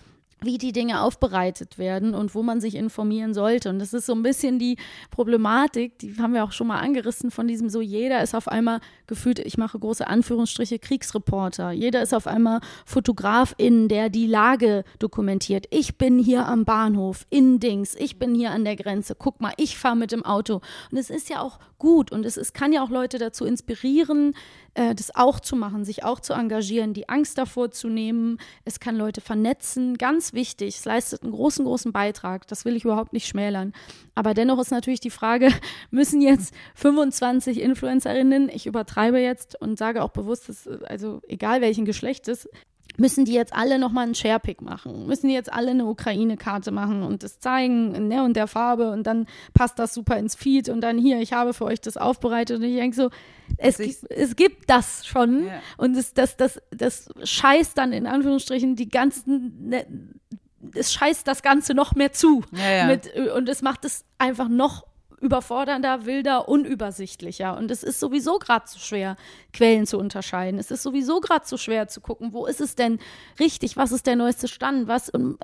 wie die Dinge aufbereitet werden und wo man sich informieren sollte. Und das ist so ein bisschen die Problematik, die haben wir auch schon mal angerissen von diesem so, jeder ist auf einmal gefühlt, ich mache große Anführungsstriche, Kriegsreporter. Jeder ist auf einmal Fotografin, der die Lage dokumentiert. Ich bin hier am Bahnhof in Dings, ich bin hier an der Grenze. Guck mal, ich fahre mit dem Auto. Und es ist ja auch gut und es, es kann ja auch Leute dazu inspirieren, äh, das auch zu machen, sich auch zu engagieren, die Angst davor zu nehmen. Es kann Leute vernetzen, ganz wichtig. Es leistet einen großen, großen Beitrag. Das will ich überhaupt nicht schmälern. Aber dennoch ist natürlich die Frage, müssen jetzt 25 Influencerinnen, ich übertreibe jetzt und sage auch bewusst, dass, also egal welchen Geschlechtes, müssen die jetzt alle nochmal einen Sharepick machen? Müssen die jetzt alle eine Ukraine-Karte machen und das zeigen in der und der Farbe und dann passt das super ins Feed und dann hier, ich habe für euch das aufbereitet und ich denke so, es, gibt, es gibt das schon ja. und es, das, das, das scheißt dann in Anführungsstrichen die ganzen, ne, es scheißt das Ganze noch mehr zu ja, ja. Mit, und es macht es einfach noch überfordernder, wilder, unübersichtlicher. Und es ist sowieso gerade zu schwer, Quellen zu unterscheiden. Es ist sowieso gerade zu schwer zu gucken, wo ist es denn richtig, was ist der neueste Stand, was. Und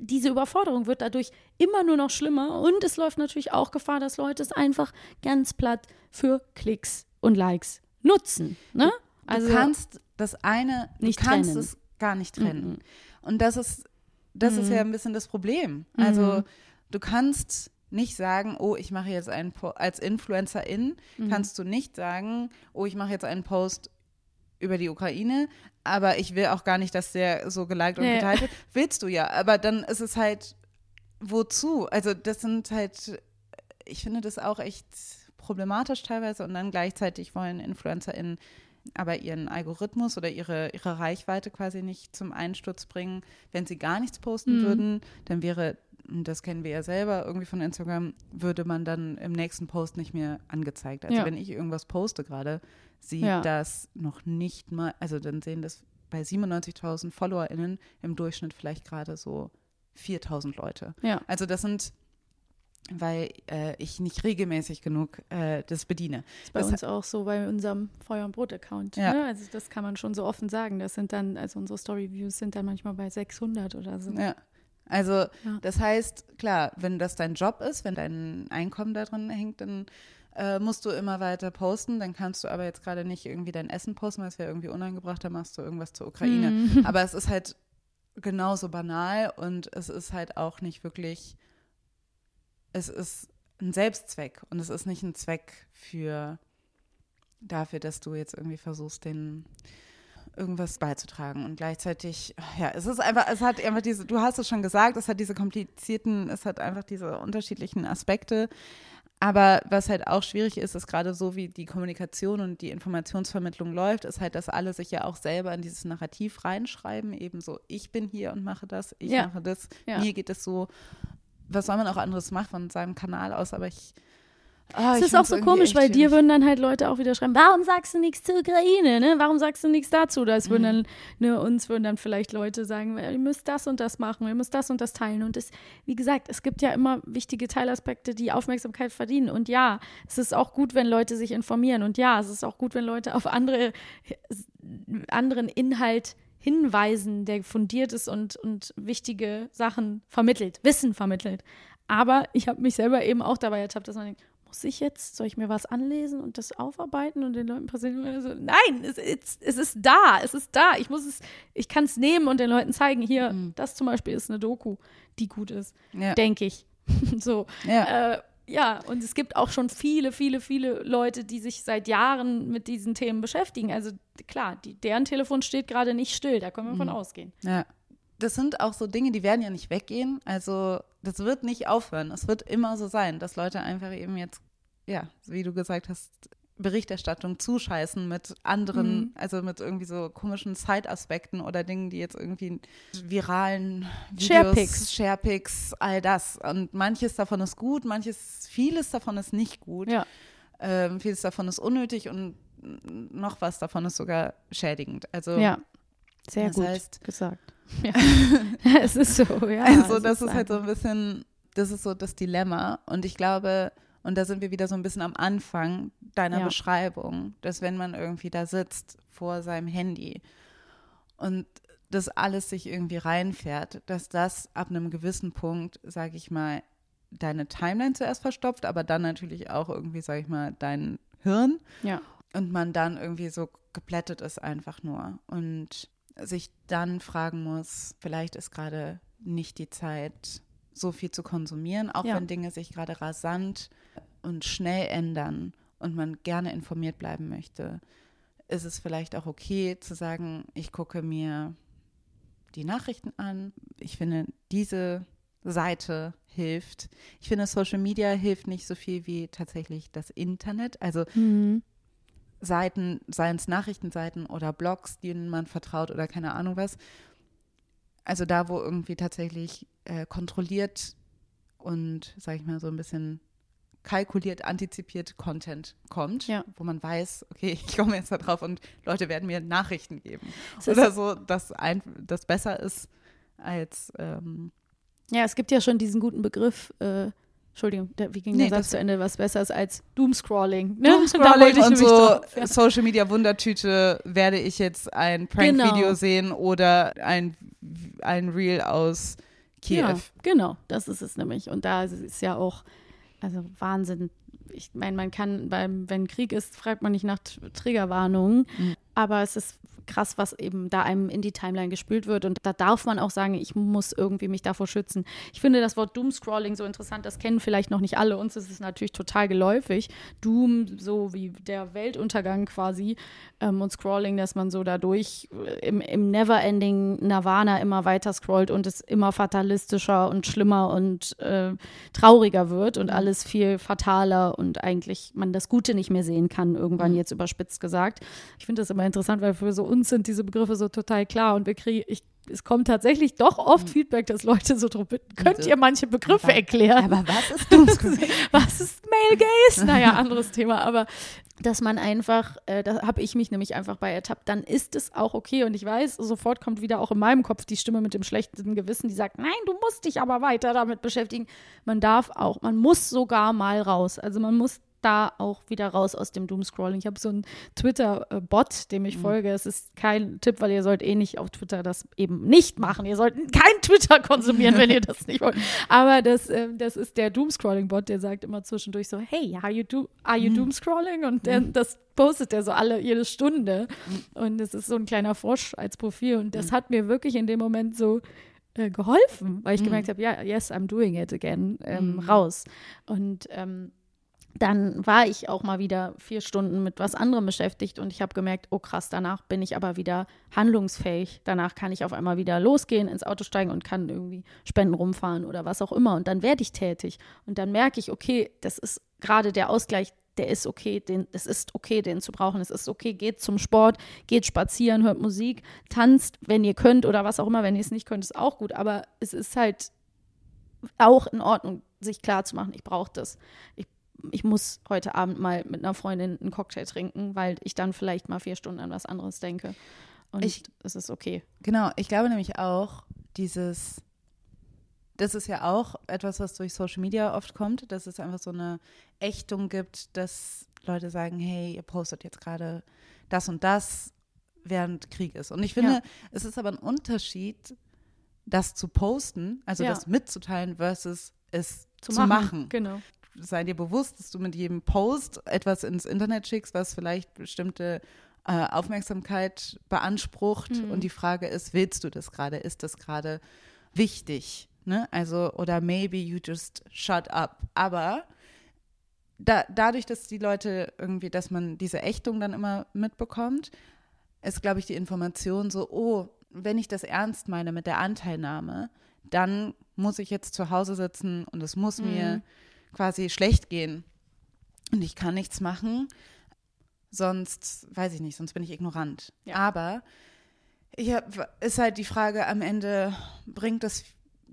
diese Überforderung wird dadurch immer nur noch schlimmer. Und es läuft natürlich auch Gefahr, dass Leute es einfach ganz platt für Klicks und Likes nutzen. Ne? Also du kannst das eine, nicht du kannst trennen. es gar nicht trennen. Mhm. Und das ist, das mhm. ist ja ein bisschen das Problem. Also du kannst nicht sagen, oh, ich mache jetzt einen po als Influencerin, mhm. kannst du nicht sagen, oh, ich mache jetzt einen Post über die Ukraine, aber ich will auch gar nicht, dass der so geliked und geteilt wird. Willst du ja, aber dann ist es halt, wozu? Also das sind halt, ich finde das auch echt problematisch teilweise und dann gleichzeitig wollen InfluencerInnen aber ihren Algorithmus oder ihre, ihre Reichweite quasi nicht zum Einsturz bringen. Wenn sie gar nichts posten mhm. würden, dann wäre das kennen wir ja selber, irgendwie von Instagram, würde man dann im nächsten Post nicht mehr angezeigt. Also ja. wenn ich irgendwas poste gerade, sieht ja. das noch nicht mal, also dann sehen das bei 97.000 FollowerInnen im Durchschnitt vielleicht gerade so 4.000 Leute. Ja. Also das sind weil äh, ich nicht regelmäßig genug äh, das bediene. Das ist bei das uns auch so bei unserem Feuer- und Brot-Account. Ja. Ne? Also das kann man schon so offen sagen. Das sind dann, also unsere Story-Views sind dann manchmal bei 600 oder so. Ja. Also ja. das heißt, klar, wenn das dein Job ist, wenn dein Einkommen da drin hängt, dann äh, musst du immer weiter posten. Dann kannst du aber jetzt gerade nicht irgendwie dein Essen posten, weil es wäre irgendwie unangebracht, dann machst du irgendwas zur Ukraine. Mhm. Aber es ist halt genauso banal und es ist halt auch nicht wirklich, es ist ein Selbstzweck und es ist nicht ein Zweck für dafür, dass du jetzt irgendwie versuchst, den irgendwas beizutragen. Und gleichzeitig, ja, es ist einfach, es hat einfach diese, du hast es schon gesagt, es hat diese komplizierten, es hat einfach diese unterschiedlichen Aspekte. Aber was halt auch schwierig ist, ist gerade so, wie die Kommunikation und die Informationsvermittlung läuft, ist halt, dass alle sich ja auch selber in dieses Narrativ reinschreiben, eben so, ich bin hier und mache das, ich ja. mache das, ja. mir geht es so. Was soll man auch anderes machen von seinem Kanal aus, aber ich Oh, es ist auch so komisch, weil dir würden dann halt Leute auch wieder schreiben, warum sagst du nichts zur Ukraine, ne? Warum sagst du nichts dazu? Das würden mhm. dann, ne, uns würden dann vielleicht Leute sagen, ihr müsst das und das machen, ihr müsst das und das teilen. Und es, wie gesagt, es gibt ja immer wichtige Teilaspekte, die Aufmerksamkeit verdienen. Und ja, es ist auch gut, wenn Leute sich informieren. Und ja, es ist auch gut, wenn Leute auf andere, anderen Inhalt hinweisen, der fundiert ist und, und wichtige Sachen vermittelt, Wissen vermittelt. Aber ich habe mich selber eben auch dabei ertappt, dass man denkt, muss ich jetzt, soll ich mir was anlesen und das aufarbeiten und den Leuten präsentieren? So, nein, es, es, es, ist da, es ist da. Ich muss es, ich kann es nehmen und den Leuten zeigen, hier, mhm. das zum Beispiel ist eine Doku, die gut ist, ja. denke ich. so. Ja. Äh, ja, und es gibt auch schon viele, viele, viele Leute, die sich seit Jahren mit diesen Themen beschäftigen. Also klar, die, deren Telefon steht gerade nicht still, da können wir mhm. von ausgehen. Ja. Das sind auch so Dinge, die werden ja nicht weggehen. Also das wird nicht aufhören. Es wird immer so sein, dass Leute einfach eben jetzt, ja, wie du gesagt hast, Berichterstattung zuscheißen mit anderen, mhm. also mit irgendwie so komischen Side-Aspekten oder Dingen, die jetzt irgendwie viralen Sharepics, Sharepics, all das. Und manches davon ist gut, manches, vieles davon ist nicht gut. Ja. Ähm, vieles davon ist unnötig und noch was davon ist sogar schädigend. Also Ja, sehr gut heißt- gesagt. Ja. es ist so, ja. Also das ist halt so ein bisschen, das ist so das Dilemma. Und ich glaube, und da sind wir wieder so ein bisschen am Anfang deiner Ja. Beschreibung, dass wenn man irgendwie da sitzt vor seinem Handy und das alles sich irgendwie reinfährt, dass das ab einem gewissen Punkt, sage ich mal, deine Timeline zuerst verstopft, aber dann natürlich auch irgendwie, sage ich mal, dein Hirn Ja. und man dann irgendwie so geplättet ist einfach nur und sich dann fragen muss, vielleicht ist gerade nicht die Zeit, so viel zu konsumieren, auch Ja. wenn Dinge sich gerade rasant und schnell ändern und man gerne informiert bleiben möchte, ist es vielleicht auch okay zu sagen, ich gucke mir die Nachrichten an. Ich finde, diese Seite hilft. Ich finde, Social Media hilft nicht so viel wie tatsächlich das Internet. Also Mhm. Seiten, seien es Nachrichtenseiten oder Blogs, denen man vertraut oder keine Ahnung was. Also da, wo irgendwie tatsächlich äh, kontrolliert und, sag ich mal, so ein bisschen kalkuliert, antizipiert Content kommt, Ja. wo man weiß, okay, ich komme jetzt da drauf und Leute werden mir Nachrichten geben. Oder so, dass ein, das besser ist als ähm, Ja, es gibt ja schon diesen guten Begriff, äh, Entschuldigung, wie ging Nee, der Satz das- zu Ende, was besser ist als Doomscrolling. Ne? Doomscrolling und so drauf, ja. Social Media Wundertüte werde ich jetzt ein Prank-Video Genau. sehen oder ein, ein Reel aus Kiew. Ja, genau, das ist es nämlich. Und da ist es ja auch, also Wahnsinn. Ich meine, man kann beim, wenn Krieg ist, fragt man nicht nach Triggerwarnungen, Mhm. Aber es ist krass, was eben da einem in die Timeline gespült wird. Und da darf man auch sagen, ich muss irgendwie mich davor schützen. Ich finde das Wort Doomscrolling so interessant, das kennen vielleicht noch nicht alle. Uns ist es natürlich total geläufig. Doom, so wie der Weltuntergang quasi ähm, und Scrolling, dass man so dadurch äh, im, im Never-Ending Nirvana immer weiter scrollt und es immer fatalistischer und schlimmer und äh, trauriger wird und alles viel fataler und eigentlich man das Gute nicht mehr sehen kann, irgendwann jetzt überspitzt gesagt. Ich finde das immer interessant, weil für so uns sind diese Begriffe so total klar und wir kriegen, ich es kommt tatsächlich doch oft Feedback, dass Leute so drum bitten, könnt ihr manche Begriffe Aber- erklären? Aber was ist Doomscrolling? was ist Male Gaze? Naja, anderes Thema, aber dass man einfach, äh, da habe ich mich nämlich einfach bei ertappt, dann ist es auch okay und ich weiß, sofort kommt wieder auch in meinem Kopf die Stimme mit dem schlechten Gewissen, die sagt, nein, du musst dich aber weiter damit beschäftigen. Man darf auch, man muss sogar mal raus, also man muss da auch wieder raus aus dem Doomscrolling. Ich habe so einen Twitter-Bot, dem ich folge. Es ist kein Tipp, weil ihr sollt eh nicht auf Twitter das eben nicht machen. Ihr sollt kein Twitter konsumieren, wenn ihr das nicht wollt. Aber das, ähm, das ist der Doomscrolling-Bot, der sagt immer zwischendurch so, hey, are you, do are you Doomscrolling? Und der, das postet er so alle, jede Stunde. Und es ist so ein kleiner Frosch als Profil. Und das hat mir wirklich in dem Moment so äh, geholfen, weil ich gemerkt habe, ja, yes, I'm doing it again, ähm, raus. Und ähm, dann war ich auch mal wieder vier Stunden mit was anderem beschäftigt und ich habe gemerkt, oh krass, danach bin ich aber wieder handlungsfähig. Danach kann ich auf einmal wieder losgehen, ins Auto steigen und kann irgendwie Spenden rumfahren oder was auch immer. Und dann werde ich tätig. Und dann merke ich, okay, das ist gerade der Ausgleich, der ist okay, den, es ist okay, den zu brauchen. Es ist okay, geht zum Sport, geht spazieren, hört Musik, tanzt, wenn ihr könnt oder was auch immer. Wenn ihr es nicht könnt, ist auch gut. Aber es ist halt auch in Ordnung, sich klar zu machen, ich brauche das. Ich ich muss heute Abend mal mit einer Freundin einen Cocktail trinken, weil ich dann vielleicht mal vier Stunden an was anderes denke. Und Ich- es ist okay. Genau, ich glaube nämlich auch, dieses, das ist ja auch etwas, was durch Social Media oft kommt, dass es einfach so eine Ächtung gibt, dass Leute sagen, hey, ihr postet jetzt gerade das und das, während Krieg ist. Und ich finde, Ja. es ist aber ein Unterschied, das zu posten, also Ja. das mitzuteilen versus es zu, machen. Genau. Sei dir bewusst, dass du mit jedem Post etwas ins Internet schickst, was vielleicht bestimmte äh, Aufmerksamkeit beansprucht. Mhm. Und die Frage ist, willst du das gerade? Ist das gerade wichtig? Ne? Also, oder maybe you just shut up. Aber da, dadurch, dass die Leute irgendwie, dass man diese Ächtung dann immer mitbekommt, ist, glaube ich, die Information so, oh, wenn ich das ernst meine mit der Anteilnahme, dann muss ich jetzt zu Hause sitzen und es muss mir quasi schlecht gehen. Und ich kann nichts machen, sonst, weiß ich nicht, sonst bin ich ignorant. Ja. Aber hab, ist halt die Frage am Ende, bringt das,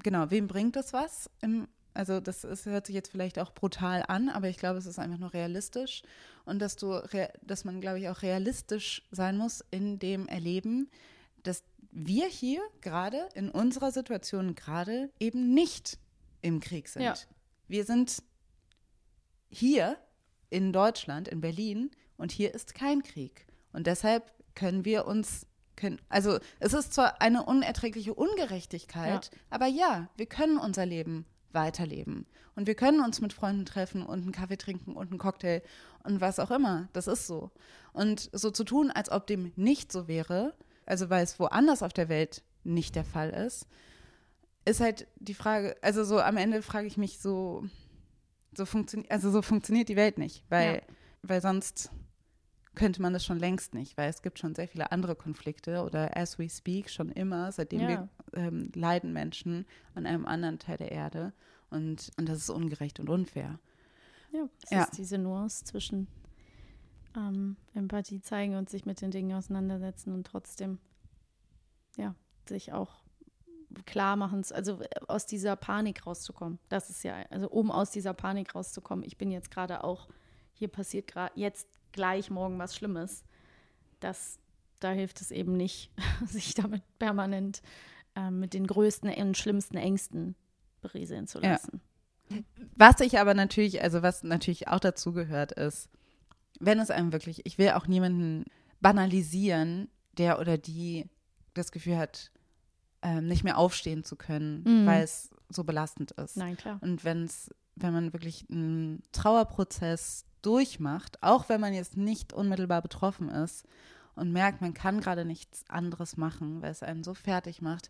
genau, wem bringt das was? Im, Also das ist, hört sich jetzt vielleicht auch brutal an, aber ich glaube, es ist einfach nur realistisch. Und dass du, dass man, glaube ich, auch realistisch sein muss in dem Erleben, dass wir hier gerade in unserer Situation gerade eben nicht im Krieg sind. Ja. Wir sind hier in Deutschland, in Berlin, und hier ist kein Krieg. Und deshalb können wir uns, können, also es ist zwar eine unerträgliche Ungerechtigkeit, Ja. aber ja, wir können unser Leben weiterleben. Und wir können uns mit Freunden treffen und einen Kaffee trinken und einen Cocktail und was auch immer. Das ist so. Und so zu tun, als ob dem nicht so wäre, also weil es woanders auf der Welt nicht der Fall ist, ist halt die Frage, also so am Ende frage ich mich so, so funktioniert, also so funktioniert die Welt nicht, weil, Ja. weil sonst könnte man das schon längst nicht, weil es gibt schon sehr viele andere Konflikte oder as we speak schon immer, seitdem Ja. wir ähm, leiden Menschen an einem anderen Teil der Erde und, und das ist ungerecht und unfair. Ja, es Ja. ist diese Nuance zwischen ähm, Empathie zeigen und sich mit den Dingen auseinandersetzen und trotzdem, ja, sich auch klar machen, also äh, aus dieser Panik rauszukommen. Das ist ja, also um aus dieser Panik rauszukommen. Ich bin jetzt gerade auch, hier passiert gerade jetzt gleich morgen was Schlimmes. Das, da hilft es eben nicht, sich damit permanent ähm, mit den größten und schlimmsten Ängsten berieseln zu Ja. lassen. Was ich aber natürlich, also was natürlich auch dazu gehört, ist, wenn es einem wirklich, ich will auch niemanden banalisieren, der oder die das Gefühl hat, ähm, nicht mehr aufstehen zu können, Mhm. weil es so belastend ist. Nein, klar. Und wenn es, wenn man wirklich einen Trauerprozess durchmacht, auch wenn man jetzt nicht unmittelbar betroffen ist und merkt, man kann gerade nichts anderes machen, weil es einen so fertig macht,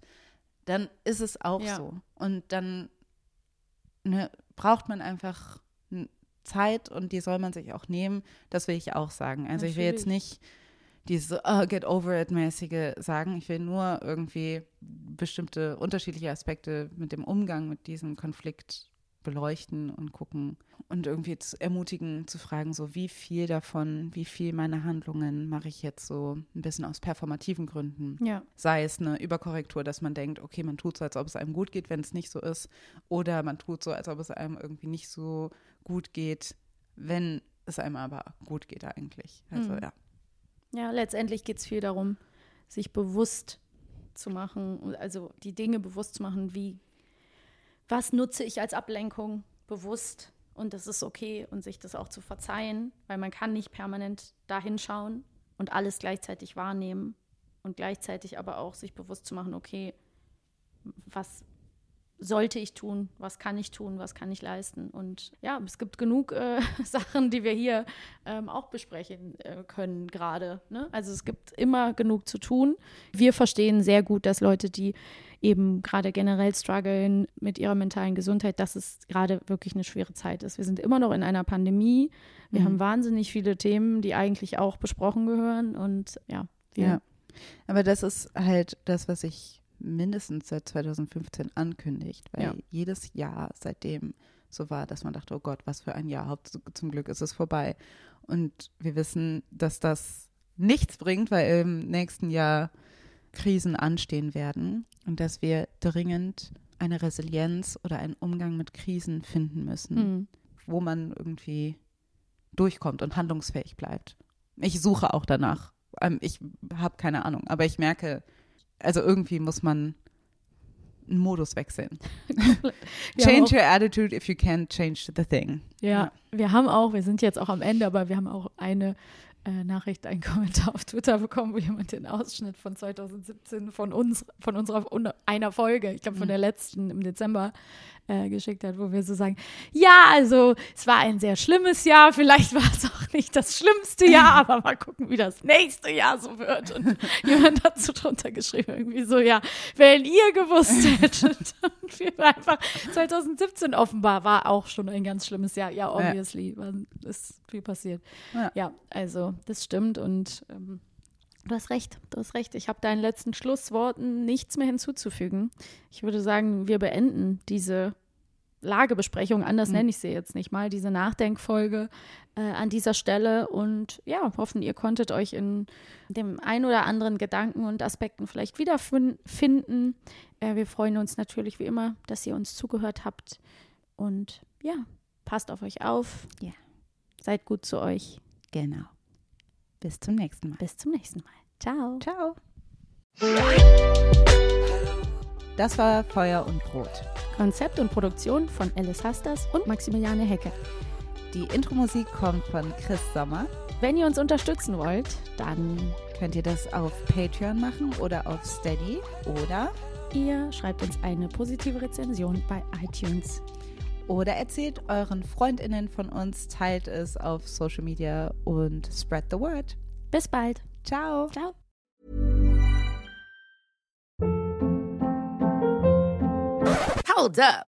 dann ist es auch Ja. so. Und dann ne, braucht man einfach Zeit und die soll man sich auch nehmen. Das will ich auch sagen. Also ich will jetzt nicht diese oh, get over it mäßige sagen. Ich will nur irgendwie bestimmte unterschiedliche Aspekte mit dem Umgang mit diesem Konflikt beleuchten und gucken und irgendwie zu ermutigen, zu fragen, so wie viel davon, wie viel meiner Handlungen mache ich jetzt so ein bisschen aus performativen Gründen Ja. sei es eine Überkorrektur, dass man denkt, okay, man tut so, als ob es einem gut geht, wenn es nicht so ist, oder man tut so, als ob es einem irgendwie nicht so gut geht, wenn es einem aber gut geht eigentlich. Also Mhm. ja. Ja, letztendlich geht es viel darum, sich bewusst zu machen, also die Dinge bewusst zu machen, wie, was nutze ich als Ablenkung bewusst und das ist okay und sich das auch zu verzeihen, weil man kann nicht permanent dahin schauen und alles gleichzeitig wahrnehmen und gleichzeitig aber auch sich bewusst zu machen, okay, was sollte ich tun, was kann ich tun, was kann ich leisten. Und ja, es gibt genug äh, Sachen, die wir hier ähm, auch besprechen äh, können gerade. Ne? Also es gibt immer genug zu tun. Wir verstehen sehr gut, dass Leute, die eben gerade generell strugglen mit ihrer mentalen Gesundheit, dass es gerade wirklich eine schwere Zeit ist. Wir sind immer noch in einer Pandemie. Wir Mhm. haben wahnsinnig viele Themen, die eigentlich auch besprochen gehören. Und ja, wir ja. Aber das ist halt das, was ich mindestens seit 2015 ankündigt, weil Ja. jedes Jahr seitdem so war, dass man dachte, oh Gott, was für ein Jahr, Haupt zum Glück ist es vorbei. Und wir wissen, dass das nichts bringt, weil im nächsten Jahr Krisen anstehen werden und dass wir dringend eine Resilienz oder einen Umgang mit Krisen finden müssen, Mhm. wo man irgendwie durchkommt und handlungsfähig bleibt. Ich suche auch danach. Ähm, ich habe keine Ahnung, aber ich merke, also irgendwie muss man einen Modus wechseln. Change your attitude if you can't change the thing. Ja, wir haben auch, wir sind jetzt auch am Ende, aber wir haben auch eine Nachricht, einen Kommentar auf Twitter bekommen, wo jemand den Ausschnitt von 2017 von uns, von unserer un- einer Folge, ich glaube von der letzten im Dezember, äh, geschickt hat, wo wir so sagen, ja, also es war ein sehr schlimmes Jahr, vielleicht war es auch nicht das schlimmste Jahr, aber mal gucken, wie das nächste Jahr so wird. Und jemand hat so drunter geschrieben, irgendwie so, ja, wenn ihr gewusst hättet. Waren einfach 2017 offenbar war auch schon ein ganz schlimmes Jahr. Ja, obviously, war, ist viel passiert. Ja. Ja, also das stimmt und ähm, du hast recht, du hast recht. Ich habe deinen letzten Schlussworten nichts mehr hinzuzufügen. Ich würde sagen, wir beenden diese Lagebesprechung, anders nenne ich sie jetzt nicht mal, diese Nachdenkfolge äh, an dieser Stelle und ja, hoffen, ihr konntet euch in dem ein oder anderen Gedanken und Aspekten vielleicht wiederfinden. Äh, wir freuen uns natürlich wie immer, dass ihr uns zugehört habt. Und ja, passt auf euch auf. Ja. Seid gut zu euch. Genau. Bis zum nächsten Mal. Bis zum nächsten Mal. Ciao. Ciao. Das war Feuer und Brot. Konzept und Produktion von Alice Hasters und Maximiliane Hecke. Die Intro-Musik kommt von Chris Sommer. Wenn ihr uns unterstützen wollt, dann Könnt ihr das auf Patreon machen oder auf Steady oder ihr schreibt uns eine positive Rezension bei iTunes. oder erzählt euren Freundinnen von uns, teilt es auf Social Media und spread the word. Bis bald. Ciao. Ciao. Hold up.